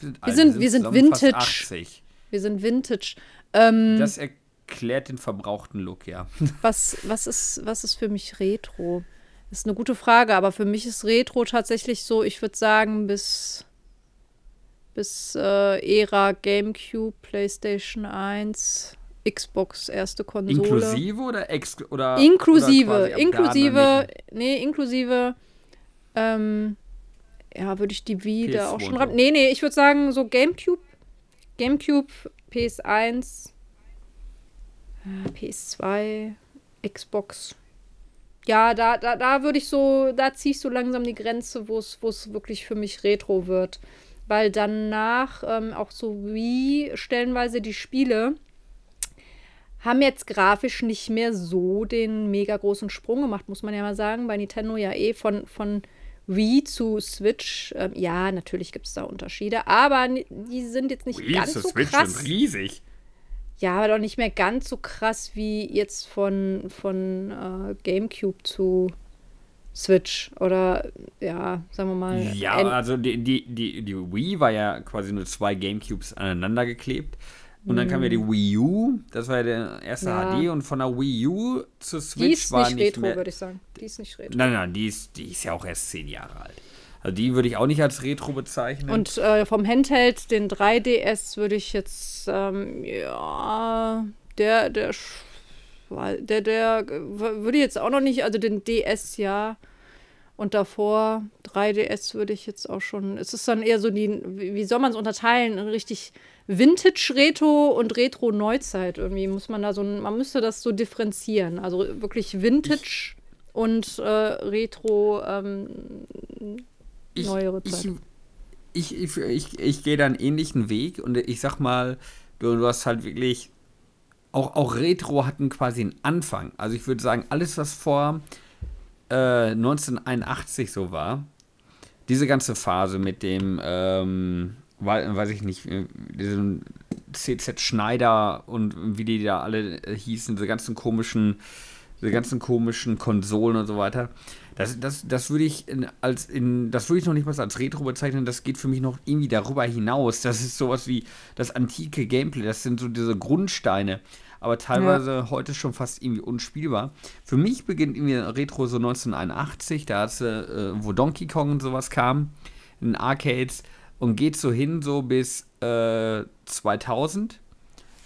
Wir sind, wir sind, wir sind Vintage. Wir sind Vintage. Ähm, das erklärt den verbrauchten Look, ja. Was, was, ist, was ist für mich Retro? Das ist eine gute Frage, aber für mich ist Retro tatsächlich so, ich würde sagen, bis, bis äh, Ära GameCube, PlayStation 1, Xbox, erste Konsole. Inklusive oder ex oder Inklusive, oder inklusive, nee, inklusive, ähm, ja, würde ich die wieder auch schon ran. Nee, nee, ich würde sagen, so GameCube, GameCube, PS1, PS2, Xbox ja, da, da, da würde ich so, da ziehe ich so langsam die Grenze, wo es wirklich für mich Retro wird. weil danach ähm, auch so wie stellenweise die Spiele haben jetzt grafisch nicht mehr so den mega großen Sprung gemacht, muss man ja mal sagen. Bei Nintendo ja eh von, von Wii zu Switch. Ähm, ja, natürlich gibt es da Unterschiede, aber die sind jetzt nicht Wii ganz zu so Switch krass. Sind riesig. Ja, aber doch nicht mehr ganz so krass wie jetzt von, von äh, GameCube zu Switch oder ja, sagen wir mal. Ja, also die, die, die, die Wii war ja quasi nur zwei GameCubes aneinander geklebt. Und dann kam ja die hm. Wii U, das war ja der erste ja. HD und von der Wii U zu Switch die ist war nicht, nicht retro, würde ich sagen. Die ist nicht retro. Nein, nein, die ist, die ist ja auch erst zehn Jahre alt. Also die würde ich auch nicht als Retro bezeichnen. Und äh, vom Handheld, den 3DS, würde ich jetzt, ähm, ja, der, der, der, der, würde jetzt auch noch nicht, also den DS ja. Und davor 3DS würde ich jetzt auch schon. Es ist dann eher so die, wie soll man es unterteilen? Richtig Vintage-Retro und Retro-Neuzeit. Irgendwie muss man da so, man müsste das so differenzieren. Also wirklich Vintage ich, und äh, Retro ähm, ich, neuere Zeit. Ich, ich, ich, ich, gehe da einen ähnlichen Weg und ich sag mal, du, du hast halt wirklich. Auch, auch Retro hatten quasi einen Anfang. Also ich würde sagen, alles, was vor äh, 1981 so war, diese ganze Phase mit dem ähm, weiß ich nicht, äh, diesen CZ Schneider und wie die da alle äh, hießen, diese ganzen komischen, diese ganzen komischen Konsolen und so weiter. Das, das, das würde ich in, als in, das würde ich noch nicht mal als Retro bezeichnen, das geht für mich noch irgendwie darüber hinaus. Das ist sowas wie das antike Gameplay, das sind so diese Grundsteine, aber teilweise ja. heute schon fast irgendwie unspielbar. Für mich beginnt irgendwie Retro so 1981, da hat äh, wo Donkey Kong und sowas kam, in Arcades und geht so hin so bis äh, 2000,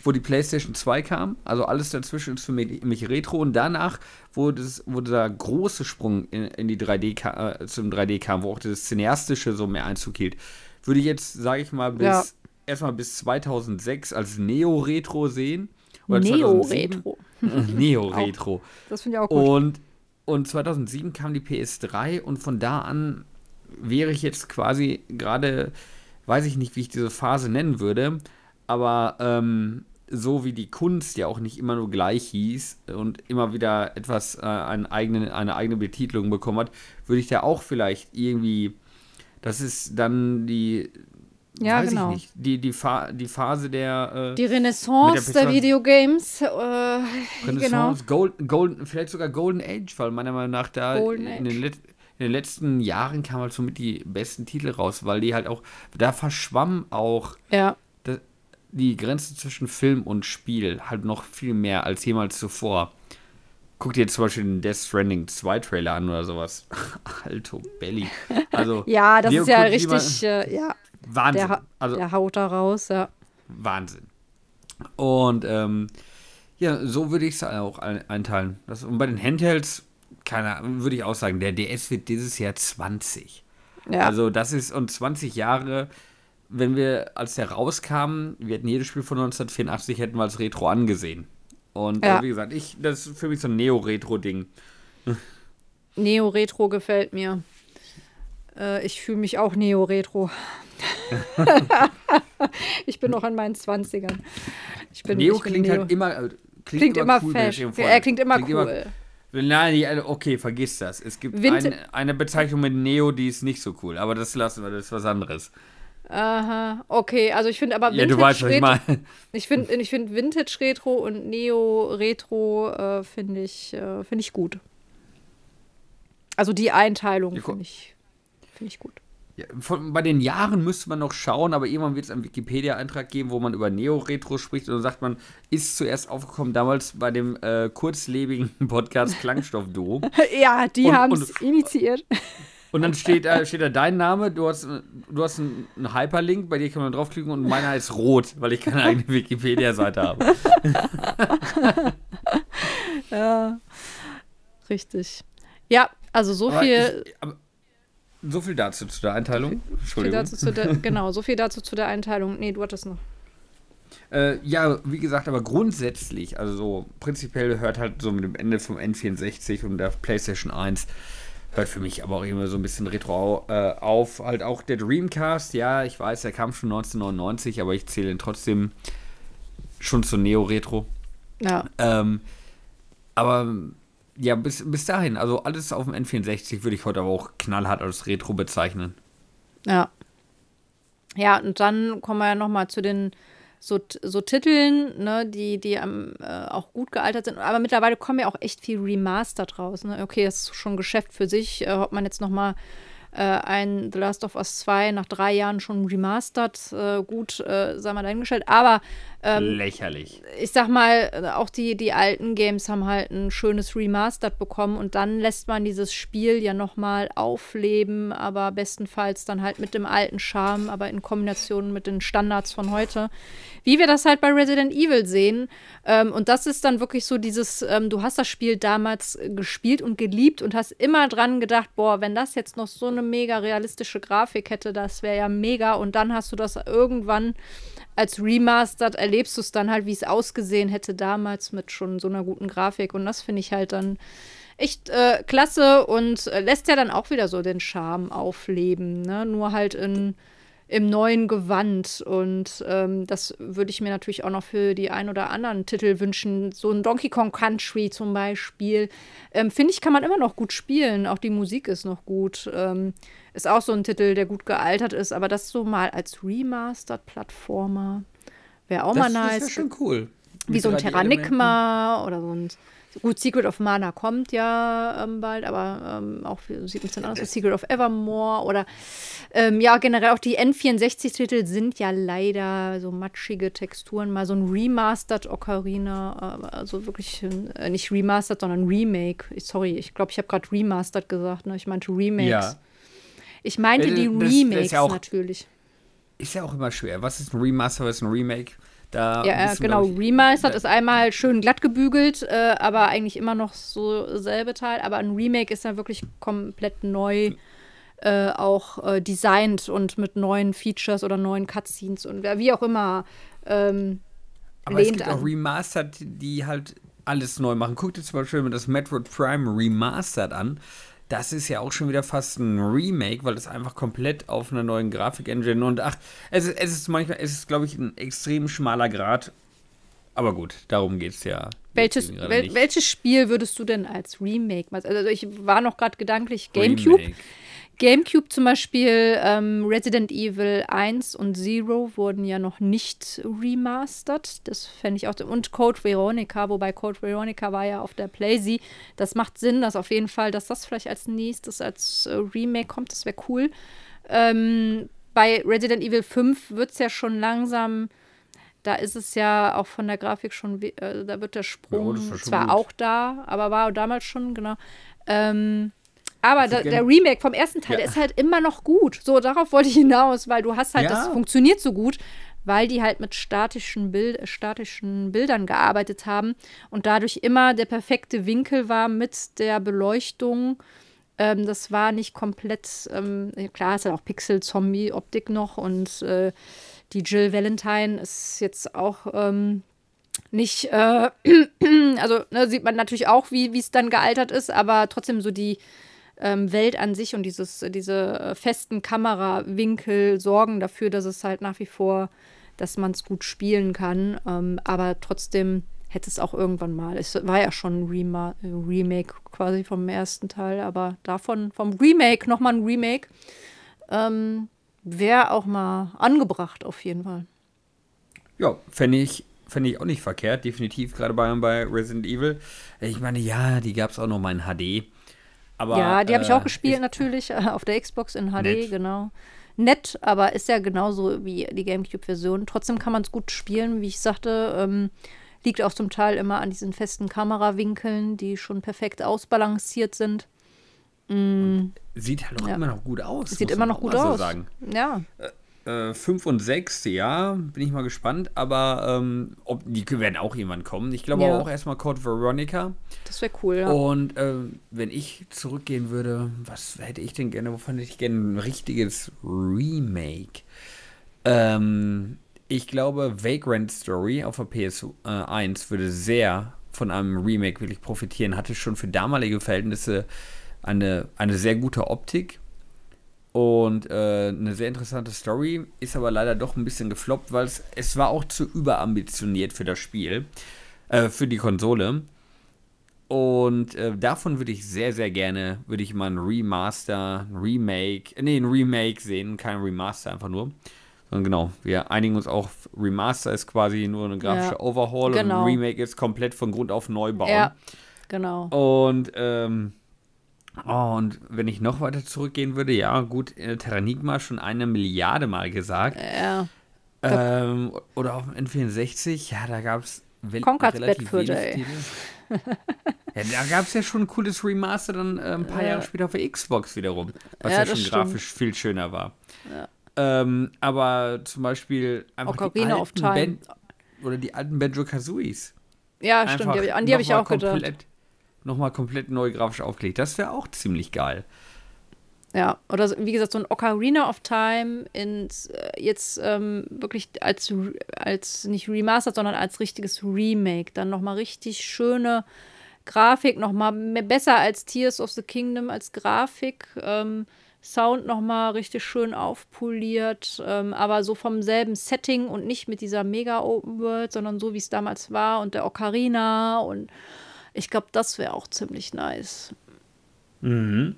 wo die PlayStation 2 kam. Also alles dazwischen ist für mich, mich Retro und danach, wo, das, wo dieser große Sprung in, in die 3D äh, zum 3D kam, wo auch das Cineastische so mehr Einzug hielt, würde ich jetzt, sage ich mal, bis ja. erstmal bis 2006 als Neo-Retro sehen. Neo-Retro. Neo-Retro. Das finde ich auch gut. Und, und 2007 kam die PS3 und von da an wäre ich jetzt quasi gerade, weiß ich nicht, wie ich diese Phase nennen würde, aber ähm, so wie die Kunst ja auch nicht immer nur gleich hieß und immer wieder etwas, äh, einen eigenen, eine eigene Betitelung bekommen hat, würde ich da auch vielleicht irgendwie, das ist dann die, ja, weiß genau. ich nicht, die, die, Fa die Phase der. Äh, die Renaissance der, der Videogames. Äh, Renaissance, genau. Gold, Gold, vielleicht sogar Golden Age, weil meiner Meinung nach da Golden in den letzten in den letzten Jahren kamen halt somit die besten Titel raus, weil die halt auch, da verschwamm auch ja. Die Grenze zwischen Film und Spiel halt noch viel mehr als jemals zuvor. Guck dir zum Beispiel den Death Stranding 2 Trailer an oder sowas. Alto Belly. Also, ja, das ist ja richtig, äh, ja. Wahnsinn. Der, also, der haut da raus, ja. Wahnsinn. Und ähm, ja, so würde ich es auch einteilen. Das, und bei den Handhelds keine würde ich auch sagen, der DS wird dieses Jahr 20. Ja. Also das ist, und 20 Jahre, wenn wir, als der rauskam, wir hätten jedes Spiel von 1984, hätten wir als Retro angesehen. Und ja. wie gesagt, ich, das ist für mich so ein Neo-Retro-Ding. Neo-Retro gefällt mir. Äh, ich fühle mich auch Neo-Retro. ich bin noch in meinen 20ern. Ich bin, Neo klingt Neo. halt immer, äh, klingt, klingt immer, immer cool, Er klingt immer klingt cool. Immer, Nein, okay, vergiss das. Es gibt ein, eine Bezeichnung mit Neo, die ist nicht so cool, aber das lassen wir, das ist was anderes. Aha, okay, also ich finde aber Vintage Ja, du weißt, was ich meine. Ich finde ich find Vintage Retro und Neo Retro äh, finde ich, äh, find ich gut. Also die Einteilung finde ich, find ich gut. Ja, von, bei den Jahren müsste man noch schauen, aber irgendwann wird es einen Wikipedia-Eintrag geben, wo man über Neo-Retro spricht und dann sagt man, ist zuerst aufgekommen damals bei dem äh, kurzlebigen Podcast Klangstoff-Duo. ja, die haben es initiiert. Und dann steht, äh, steht da dein Name, du hast, du hast einen, einen Hyperlink, bei dir kann man draufklicken und meiner ist rot, weil ich keine eigene Wikipedia-Seite habe. ja, richtig. Ja, also so aber viel. Ich, aber, so viel dazu zu der Einteilung. Entschuldigung. Der, genau, so viel dazu zu der Einteilung. Nee, du hattest noch. Äh, ja, wie gesagt, aber grundsätzlich, also so prinzipiell hört halt so mit dem Ende vom N64 und der PlayStation 1, hört für mich aber auch immer so ein bisschen Retro äh, auf. Halt auch der Dreamcast, ja, ich weiß, der kam schon 1999, aber ich zähle ihn trotzdem schon zu Neo-Retro. Ja. Ähm, aber ja, bis, bis dahin, also alles auf dem N64 würde ich heute aber auch knallhart als Retro bezeichnen. Ja. Ja, und dann kommen wir ja nochmal zu den so, so Titeln, ne, die, die ähm, äh, auch gut gealtert sind. Aber mittlerweile kommen ja auch echt viel Remastered raus. Ne? Okay, das ist schon ein Geschäft für sich, äh, ob man jetzt nochmal äh, ein The Last of Us 2 nach drei Jahren schon remastered, äh, gut, äh, sei mal dahingestellt. Aber ähm, Lächerlich. Ich sag mal, auch die, die alten Games haben halt ein schönes Remastered bekommen und dann lässt man dieses Spiel ja nochmal aufleben, aber bestenfalls dann halt mit dem alten Charme, aber in Kombination mit den Standards von heute. Wie wir das halt bei Resident Evil sehen. Ähm, und das ist dann wirklich so dieses, ähm, du hast das Spiel damals gespielt und geliebt und hast immer dran gedacht, boah, wenn das jetzt noch so eine mega realistische Grafik hätte, das wäre ja mega. Und dann hast du das irgendwann als Remastered erlebst du es dann halt, wie es ausgesehen hätte damals mit schon so einer guten Grafik. Und das finde ich halt dann echt äh, klasse und äh, lässt ja dann auch wieder so den Charme aufleben. Ne? Nur halt in, im neuen Gewand. Und ähm, das würde ich mir natürlich auch noch für die ein oder anderen Titel wünschen. So ein Donkey Kong Country zum Beispiel. Ähm, finde ich, kann man immer noch gut spielen. Auch die Musik ist noch gut. Ähm, ist auch so ein Titel, der gut gealtert ist, aber das so mal als Remastered-Plattformer wäre auch das, mal nice. Das wäre schon cool. Wie so ein Terranigma oder so ein. Gut, Secret of Mana kommt ja ähm, bald, aber ähm, auch sieht ein bisschen anders aus. Secret of Evermore oder ähm, ja, generell auch die N64-Titel sind ja leider so matschige Texturen. Mal so ein Remastered Ocarina, äh, also wirklich äh, nicht Remastered, sondern Remake. Sorry, ich glaube, ich habe gerade Remastered gesagt, ne? Ich meinte Remakes. Ja. Ich meinte die das, Remakes das ja auch, natürlich. Ist ja auch immer schwer. Was ist ein Remaster, was ist ein Remake? Da ja, genau. Ich, Remastered ist einmal schön glatt gebügelt, äh, aber eigentlich immer noch so selbe Teil. Aber ein Remake ist ja wirklich komplett neu äh, auch äh, designt und mit neuen Features oder neuen Cutscenes und wie auch immer. Ähm, aber es gibt an. auch Remastered, die halt alles neu machen. Guck dir zum Beispiel das Metroid Prime Remastered an das ist ja auch schon wieder fast ein Remake, weil es einfach komplett auf einer neuen Grafik-Engine und ach, es ist, es ist manchmal, es ist, glaube ich, ein extrem schmaler Grad. Aber gut, darum geht es ja. Welches, wel, welches Spiel würdest du denn als Remake machen? Also ich war noch gerade gedanklich GameCube. Remake. GameCube zum Beispiel, ähm, Resident Evil 1 und Zero wurden ja noch nicht remastered. Das fände ich auch. Und Code Veronica, wobei Code Veronica war ja auf der PlayZ. Das macht Sinn, dass auf jeden Fall, dass das vielleicht als nächstes als äh, Remake kommt. Das wäre cool. Ähm, bei Resident Evil 5 wird es ja schon langsam. Da ist es ja auch von der Grafik schon, äh, da wird der Sprung ja, zwar gut. auch da, aber war damals schon, genau. Ähm, aber da, der Remake vom ersten Teil, ja. der ist halt immer noch gut. So, darauf wollte ich hinaus, weil du hast halt, ja. das funktioniert so gut, weil die halt mit statischen, Bild, statischen Bildern gearbeitet haben und dadurch immer der perfekte Winkel war mit der Beleuchtung. Ähm, das war nicht komplett, ähm, klar, es hat auch Pixel-Zombie-Optik noch und äh, die Jill Valentine ist jetzt auch ähm, nicht, äh, also ne, sieht man natürlich auch, wie es dann gealtert ist, aber trotzdem so die, ähm, Welt an sich und dieses, diese äh, festen Kamerawinkel sorgen dafür, dass es halt nach wie vor, dass man es gut spielen kann. Ähm, aber trotzdem hätte es auch irgendwann mal. Es war ja schon ein Rema Remake quasi vom ersten Teil, aber davon, vom Remake, nochmal ein Remake, ähm, wäre auch mal angebracht auf jeden Fall. Ja, fände ich, fänd ich auch nicht verkehrt, definitiv, gerade bei, bei Resident Evil. Ich meine, ja, die gab es auch noch mal in HD. Aber, ja, die habe ich auch äh, gespielt natürlich, auf der Xbox in HD, nett. genau. Nett, aber ist ja genauso wie die GameCube-Version. Trotzdem kann man es gut spielen, wie ich sagte. Ähm, liegt auch zum Teil immer an diesen festen Kamerawinkeln, die schon perfekt ausbalanciert sind. Mm. Sieht halt auch ja. immer noch gut aus. Sieht immer noch gut aus. So sagen. Ja. Äh, 5 äh, und 6, ja, bin ich mal gespannt. Aber ähm, ob, die werden auch irgendwann kommen. Ich glaube ja. auch erstmal Code Veronica. Das wäre cool, ja. Und äh, wenn ich zurückgehen würde, was hätte ich denn gerne? Wovon hätte ich gerne ein richtiges Remake? Ähm, ich glaube, Vagrant Story auf der PS1 würde sehr von einem Remake wirklich profitieren. Hatte schon für damalige Verhältnisse eine, eine sehr gute Optik und äh, eine sehr interessante Story. Ist aber leider doch ein bisschen gefloppt, weil es, es war auch zu überambitioniert für das Spiel, äh, für die Konsole. Und äh, davon würde ich sehr, sehr gerne, würde ich mal ein Remaster, ein Remake, nee, ein Remake sehen, kein Remaster, einfach nur. Sondern genau, wir einigen uns auch, Remaster ist quasi nur eine grafische ja, Overhaul genau. und ein genau. Remake ist komplett von Grund auf neu bauen. Ja, genau. Und, ähm, oh, und wenn ich noch weiter zurückgehen würde, ja, gut, äh, Terranigma schon eine Milliarde Mal gesagt. Ja. Ähm, oder auf dem N64, ja, da gab es Conker's Bad Day. ja, da gab es ja schon ein cooles Remaster dann äh, ein paar ja. Jahre später auf der Xbox wiederum, was ja, ja schon grafisch viel schöner war. Ja. Ähm, aber zum Beispiel einfach Ocarina die alten Band oder die alten Banjo Kazooies. Ja, einfach stimmt. Die, an die habe ich auch gedacht. Nochmal komplett neu grafisch aufgelegt. Das wäre auch ziemlich geil. Ja, oder wie gesagt, so ein Ocarina of Time ins, äh, jetzt ähm, wirklich als, als nicht remastered, sondern als richtiges Remake. Dann nochmal richtig schöne Grafik, nochmal besser als Tears of the Kingdom als Grafik. Ähm, Sound nochmal richtig schön aufpoliert, ähm, aber so vom selben Setting und nicht mit dieser mega Open World, sondern so wie es damals war und der Ocarina und ich glaube, das wäre auch ziemlich nice. Mhm.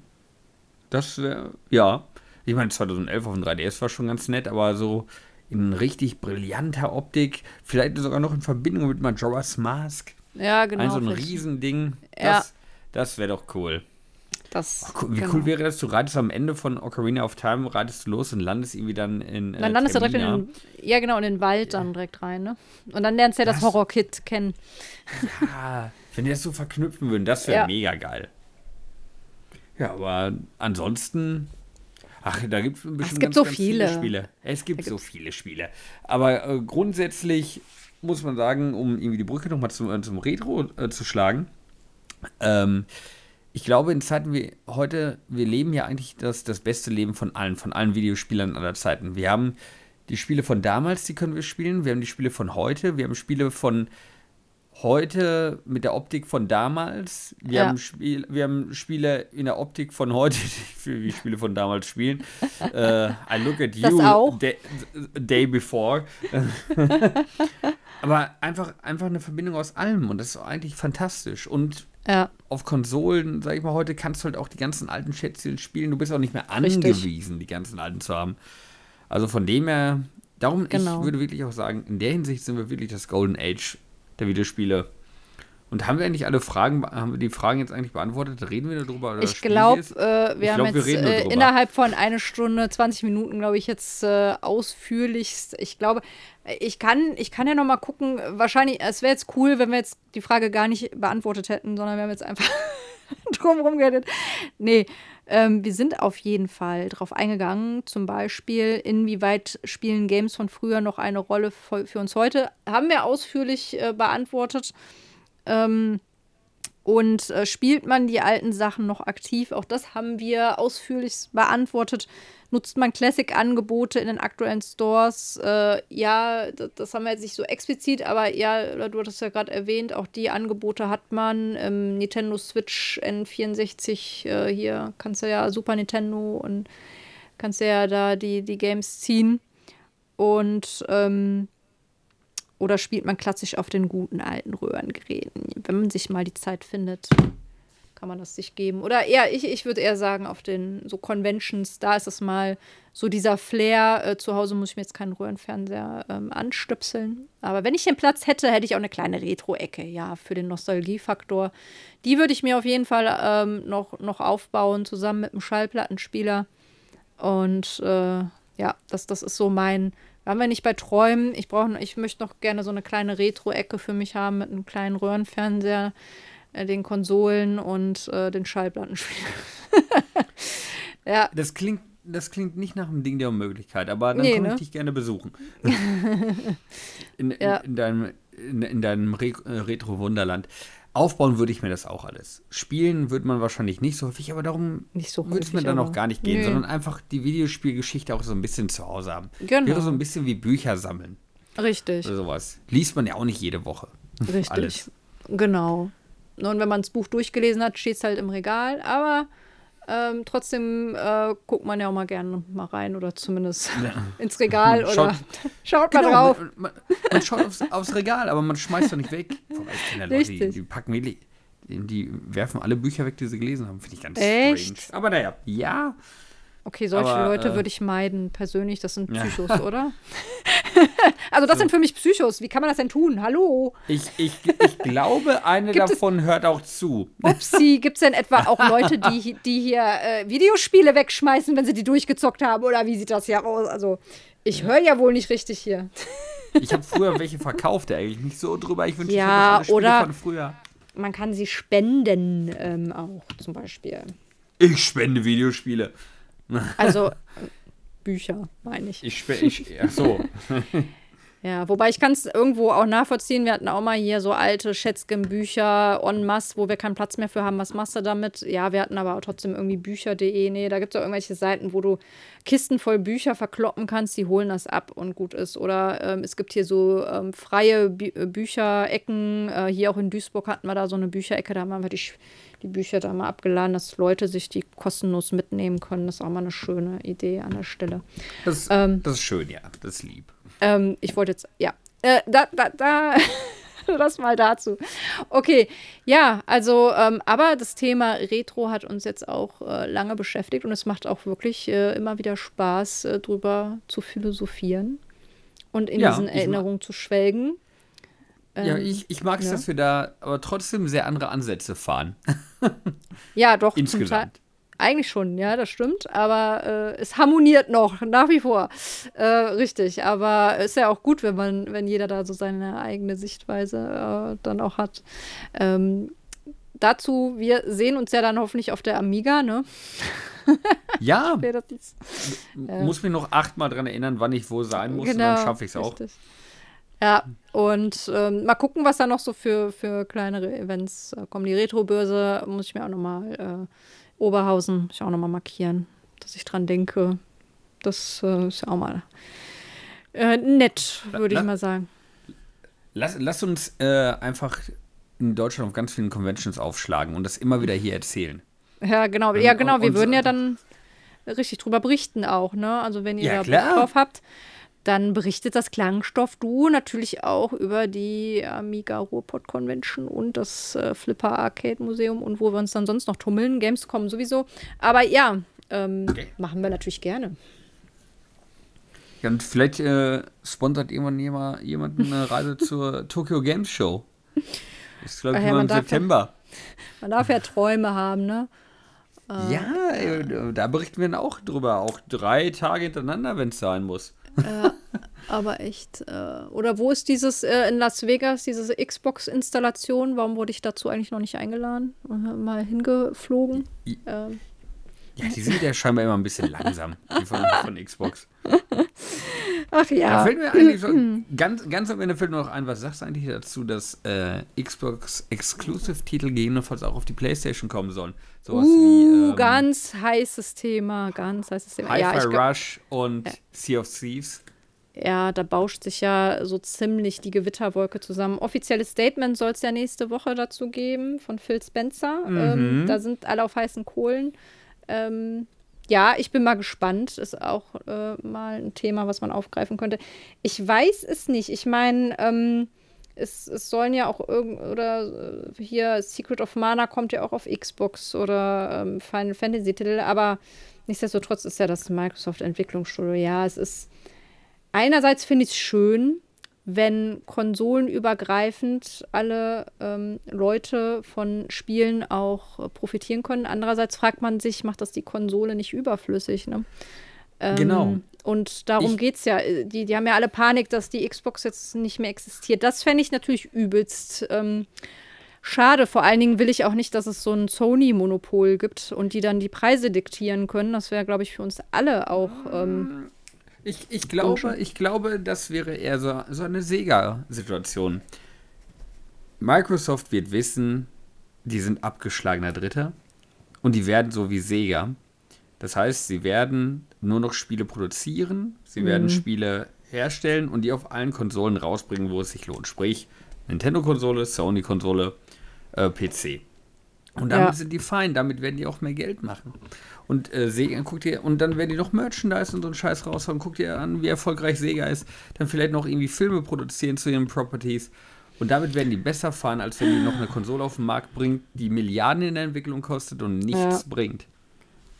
Das wäre, ja. Ich meine, 2011 auf dem 3DS war schon ganz nett, aber so in richtig brillanter Optik, vielleicht sogar noch in Verbindung mit Majora's Mask. Ja, genau. Ein so ein Riesending. Das, ja. das wäre doch cool. Das, oh, wie genau. cool wäre das? Du reitest am Ende von Ocarina of Time, reitest du los und landest irgendwie dann in. Äh, dann landest du direkt in den, ja genau, in den Wald dann direkt rein, ne? Und dann lernst du ja das, das Horror-Kit kennen. Ja, wenn die das so verknüpfen würden, das wäre ja. mega geil. Ja, aber ansonsten. Ach, da gibt es bestimmt es gibt ganz, so ganz viele. viele. Spiele. Es gibt so viele Spiele. Aber äh, grundsätzlich muss man sagen, um irgendwie die Brücke nochmal zum, äh, zum Retro äh, zu schlagen, ähm, ich glaube, in Zeiten wie heute, wir leben ja eigentlich das, das beste Leben von allen, von allen Videospielern aller Zeiten. Wir haben die Spiele von damals, die können wir spielen. Wir haben die Spiele von heute. Wir haben Spiele von heute mit der Optik von damals. Wir, ja. haben, Spiel, wir haben Spiele in der Optik von heute, die wie Spiele von damals spielen. uh, I look at you day, day before. Aber einfach, einfach eine Verbindung aus allem und das ist eigentlich fantastisch. Und ja. Auf Konsolen, sag ich mal, heute kannst du halt auch die ganzen alten Schätzchen spielen. Du bist auch nicht mehr angewiesen, Richtig. die ganzen alten zu haben. Also von dem her, darum, genau. ich würde wirklich auch sagen, in der Hinsicht sind wir wirklich das Golden Age der Videospiele. Und haben wir eigentlich alle Fragen, haben wir die Fragen jetzt eigentlich beantwortet? Reden wir darüber? Oder ich glaube, äh, wir ich haben glaub, jetzt wir äh, innerhalb von einer Stunde, 20 Minuten, glaube ich, jetzt äh, ausführlichst. Ich glaube, ich kann, ich kann ja noch mal gucken. Wahrscheinlich, es wäre jetzt cool, wenn wir jetzt die Frage gar nicht beantwortet hätten, sondern wir haben jetzt einfach drumherum geredet. Nee, ähm, wir sind auf jeden Fall drauf eingegangen. Zum Beispiel, inwieweit spielen Games von früher noch eine Rolle für, für uns heute? Haben wir ausführlich äh, beantwortet. Ähm, und äh, spielt man die alten Sachen noch aktiv? Auch das haben wir ausführlich beantwortet. Nutzt man Classic-Angebote in den aktuellen Stores? Äh, ja, das, das, haben wir jetzt nicht so explizit, aber ja, du hattest ja gerade erwähnt, auch die Angebote hat man. Ähm, Nintendo Switch N64, äh, hier kannst du ja Super Nintendo und kannst ja da die, die Games ziehen. Und ähm, oder spielt man klassisch auf den guten alten Röhrengeräten? Wenn man sich mal die Zeit findet, kann man das sich geben. Oder eher, ich, ich würde eher sagen, auf den so Conventions, da ist es mal so dieser Flair. Äh, zu Hause muss ich mir jetzt keinen Röhrenfernseher ähm, anstöpseln. Aber wenn ich den Platz hätte, hätte ich auch eine kleine Retro-Ecke, ja, für den Nostalgiefaktor. Die würde ich mir auf jeden Fall ähm, noch, noch aufbauen, zusammen mit einem Schallplattenspieler. Und äh, ja, das, das ist so mein, waren wir nicht bei Träumen? Ich brauche, ich möchte noch gerne so eine kleine Retro-Ecke für mich haben mit einem kleinen Röhrenfernseher, den Konsolen und äh, den Schallplattenspielern. ja. Das klingt, das klingt nicht nach einem Ding der Unmöglichkeit, aber dann nee, komme ich ne? dich gerne besuchen. in, in, ja. in, deinem, in, in deinem Re äh, Retro-Wunderland. Aufbauen würde ich mir das auch alles. Spielen würde man wahrscheinlich nicht so häufig, aber darum so würde es mir dann auch gar nicht gehen, Nö. sondern einfach die Videospielgeschichte auch so ein bisschen zu Hause haben. Genau. Wäre so ein bisschen wie Bücher sammeln. Richtig. Oder sowas. Liest man ja auch nicht jede Woche. Richtig. Alles. Genau. Und wenn man das Buch durchgelesen hat, steht es halt im Regal, aber Ähm, trotzdem äh, guckt man ja auch mal gerne mal rein oder zumindest ja. ins Regal oder schaut, schaut mal genau, drauf. Man, man, man schaut aufs, aufs, Regal, aber man schmeißt doch nicht weg. Wobei ich kenne ja Leute, die, die packen die, die werfen alle Bücher weg, die sie gelesen haben. Finde ich ganz Echt? strange. Aber naja, ja. Okay, solche Aber, Leute äh, würde ich meiden, persönlich. Das sind Psychos, ja. oder? also, das so. sind für mich Psychos. Wie kann man das denn tun? Hallo? Ich, ich, ich glaube, eine davon es, hört auch zu. Upsi, gibt es denn etwa auch Leute, die, die hier äh, Videospiele wegschmeißen, wenn sie die durchgezockt haben? Oder wie sieht das hier aus? Also, ich höre ja wohl nicht richtig hier. Ich habe früher welche verkauft, eigentlich mich so drüber. Ich wünsche, ja, ich oder von früher. Man kann sie spenden ähm, auch, zum Beispiel. Ich spende Videospiele. Also Bücher, meine ich. Ich, ich ach so. Ja, wobei ich kann es irgendwo auch nachvollziehen. Wir hatten auch mal hier so alte Schätzgen-Bücher en masse, wo wir keinen Platz mehr für haben. Was machst du damit? Ja, wir hatten aber auch trotzdem irgendwie Bücher.de. Nee, da gibt es auch irgendwelche Seiten, wo du Kisten voll Bücher verkloppen kannst. Die holen das ab und gut ist. Oder ähm, es gibt hier so ähm, freie Bü äh, Bücherecken. Äh, hier auch in Duisburg hatten wir da so eine Bücherecke. Da haben wir die, die Bücher da mal abgeladen, dass Leute sich die kostenlos mitnehmen können. Das ist auch mal eine schöne Idee an der Stelle. Das, ähm, das ist schön, ja. Das ist lieb. Ähm, ich wollte jetzt, ja, äh, da, da, da, das mal dazu. Okay, ja, also, ähm, aber das Thema Retro hat uns jetzt auch äh, lange beschäftigt und es macht auch wirklich äh, immer wieder Spaß, äh, drüber zu philosophieren und in ja, diesen Erinnerungen zu schwelgen. ja, ähm, ich, ich mag es, ja. dass wir da aber trotzdem sehr andere Ansätze fahren. ja, doch. Insgesamt. Eigentlich schon, ja, das stimmt. Aber äh, es harmoniert noch, nach wie vor. Äh, richtig. Aber ist ja auch gut, wenn man, wenn jeder da so seine eigene Sichtweise äh, dann auch hat. Ähm, dazu, wir sehen uns ja dann hoffentlich auf der Amiga, ne? Ja. muss mich noch achtmal dran erinnern, wann ich wo sein muss, genau, dann schaffe ich es auch. Ja, und ähm, mal gucken, was da noch so für, für kleinere Events äh, kommen. Die Retro-Börse muss ich mir auch nochmal äh, Oberhausen, muss ich auch nochmal markieren, dass ich dran denke. Das äh, ist ja auch mal äh, nett, würde ich mal sagen. Lass, lass uns äh, einfach in Deutschland auf ganz vielen Conventions aufschlagen und das immer wieder hier erzählen. Ja, genau. Ja, genau. Wir würden ja dann richtig drüber berichten auch, ne? Also wenn ihr ja, da Bock drauf habt, dann berichtet das Klangstoff-Duo natürlich auch über die Amiga Ruhrpott Convention und das äh, Flipper Arcade Museum und wo wir uns dann sonst noch tummeln. Gamescom sowieso. Aber ja, ähm, okay. machen wir natürlich gerne. Ja, und vielleicht äh, sponsert irgendwann jemand, jemand eine Reise zur Tokyo Games Show. Das ist, glaube ich, ja, im September. Ja, man darf ja Träume haben, ne? Äh, ja, äh, da berichten wir dann auch drüber. Auch drei Tage hintereinander, wenn es sein muss. Ja, aber echt. Äh, oder wo ist dieses äh, in Las Vegas, diese Xbox-Installation? Warum wurde ich dazu eigentlich noch nicht eingeladen? Mal hingeflogen? Ähm. Ja, die sind ja scheinbar immer ein bisschen langsam, die von, von Xbox. Ach ja. Da fällt mir eigentlich so, ganz, ganz am Ende fällt mir noch ein, was sagst du eigentlich dazu, dass äh, Xbox Exclusive-Titel gegebenenfalls auch auf die Playstation kommen sollen? Sowas uh, wie. Ähm, ganz heißes Thema, ganz heißes Thema. Hi-Fi ja, Rush und ja. Sea of Thieves. Ja, da bauscht sich ja so ziemlich die Gewitterwolke zusammen. Offizielles Statement soll es ja nächste Woche dazu geben von Phil Spencer. Mhm. Ähm, da sind alle auf heißen Kohlen. Ähm, ja, ich bin mal gespannt. Ist auch äh, mal ein Thema, was man aufgreifen könnte. Ich weiß es nicht. Ich meine, ähm, es, es sollen ja auch irgend oder äh, hier Secret of Mana kommt ja auch auf Xbox oder ähm, Final Fantasy Titel, aber nichtsdestotrotz ist ja das Microsoft Entwicklungsstudio. Ja, es ist einerseits finde ich es schön, wenn konsolenübergreifend alle ähm, Leute von Spielen auch äh, profitieren können. Andererseits fragt man sich, macht das die Konsole nicht überflüssig? Ne? Ähm, genau. Und darum geht es ja. Die, die haben ja alle Panik, dass die Xbox jetzt nicht mehr existiert. Das fände ich natürlich übelst. Ähm, schade. Vor allen Dingen will ich auch nicht, dass es so ein Sony-Monopol gibt und die dann die Preise diktieren können. Das wäre, glaube ich, für uns alle auch. Ähm, ich, ich, glaube, ich glaube, das wäre eher so, so eine Sega-Situation. Microsoft wird wissen, die sind abgeschlagener Dritter und die werden so wie Sega. Das heißt, sie werden nur noch Spiele produzieren, sie mhm. werden Spiele herstellen und die auf allen Konsolen rausbringen, wo es sich lohnt. Sprich, Nintendo-Konsole, Sony-Konsole, äh, PC. Und damit ja. sind die fein, damit werden die auch mehr Geld machen. Und äh, Sega, guckt ihr, und dann werden die noch Merchandise und so einen Scheiß raushauen. Guckt ihr an, wie erfolgreich Sega ist. Dann vielleicht noch irgendwie Filme produzieren zu ihren Properties. Und damit werden die besser fahren, als wenn die noch eine Konsole auf den Markt bringt, die Milliarden in der Entwicklung kostet und nichts ja. bringt.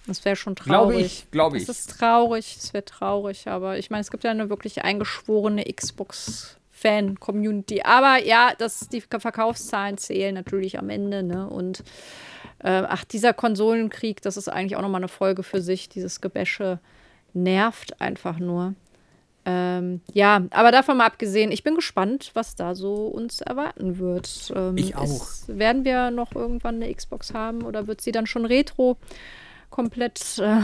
Das wäre schon traurig. Glaube ich, glaube ich. Das ist traurig, das wäre traurig. Aber ich meine, es gibt ja eine wirklich eingeschworene Xbox-Fan-Community. Aber ja, das, die Verkaufszahlen zählen natürlich am Ende. Ne? Und äh, ach, dieser Konsolenkrieg, das ist eigentlich auch nochmal eine Folge für sich. Dieses Gebäsche nervt einfach nur. Ähm, ja, aber davon mal abgesehen, ich bin gespannt, was da so uns erwarten wird. Ähm, ich auch. Ist, werden wir noch irgendwann eine Xbox haben oder wird sie dann schon retro komplett? Äh,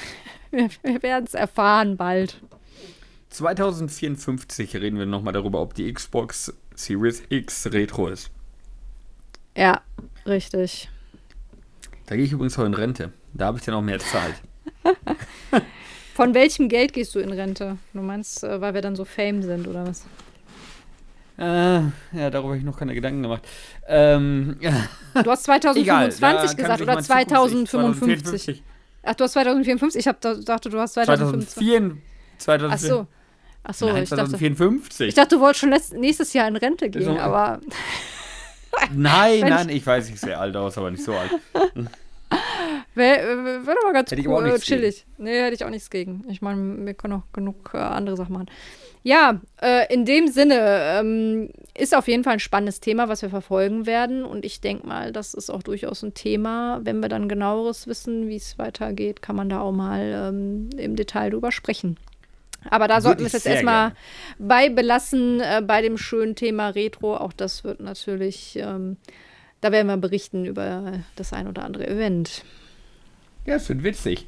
wir, wir werden es erfahren bald. 2054 reden wir nochmal darüber, ob die Xbox Series X retro ist. Ja, richtig. Da gehe ich übrigens heute in Rente. Da habe ich dann auch mehr Zeit. Von welchem Geld gehst du in Rente? Du meinst, äh, weil wir dann so Fame sind oder was? Äh, ja, darüber habe ich noch keine Gedanken gemacht. Ähm, ja. Du hast 2025 Egal, gesagt oder 2055? Ach, du hast 2054? Ich hab, dachte, du hast 2025. 2004, Ach so. Ach so, Nein, ich 2054. Dachte, ich dachte, du wolltest schon letzt, nächstes Jahr in Rente gehen, so, aber. nein, nein, ich weiß, ich sehe alt aus, aber nicht so alt. Wäre wär doch mal ganz hätte cool, äh, chillig. Gegen. Nee, hätte ich auch nichts gegen. Ich meine, wir können auch genug äh, andere Sachen machen. Ja, äh, in dem Sinne ähm, ist auf jeden Fall ein spannendes Thema, was wir verfolgen werden. Und ich denke mal, das ist auch durchaus ein Thema. Wenn wir dann genaueres wissen, wie es weitergeht, kann man da auch mal ähm, im Detail drüber sprechen. Aber da sollten wir es jetzt erstmal bei belassen, äh, bei dem schönen Thema Retro. Auch das wird natürlich, ähm, da werden wir berichten über das ein oder andere Event. Ja, es wird witzig.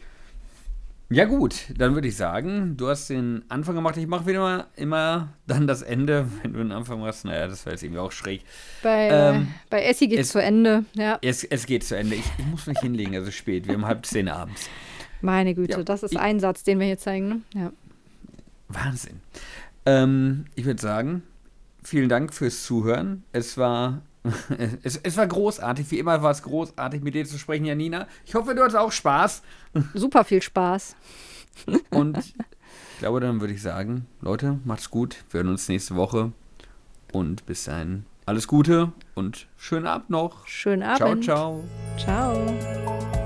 Ja gut, dann würde ich sagen, du hast den Anfang gemacht. Ich mache wieder mal immer dann das Ende, wenn du den Anfang machst. Naja, das wäre jetzt irgendwie auch schräg. Bei, ähm, bei Essi geht es zu Ende, ja. Es, es geht zu Ende. Ich, ich muss mich hinlegen, also spät. Wir haben halb zehn abends. Meine Güte, ja, das ist ich, ein Satz, den wir hier zeigen. Ne? Ja. Wahnsinn. Ähm, ich würde sagen, vielen Dank fürs Zuhören. Es war es, es, war großartig. Wie immer war es großartig, mit dir zu sprechen, Janina. Ich hoffe, du hattest auch Spaß. Super viel Spaß. Und ich glaube, dann würde ich sagen, Leute, macht's gut. Wir hören uns nächste Woche. Und bis dahin alles Gute und schönen Abend noch. Schönen Abend. Ciao, ciao. Ciao.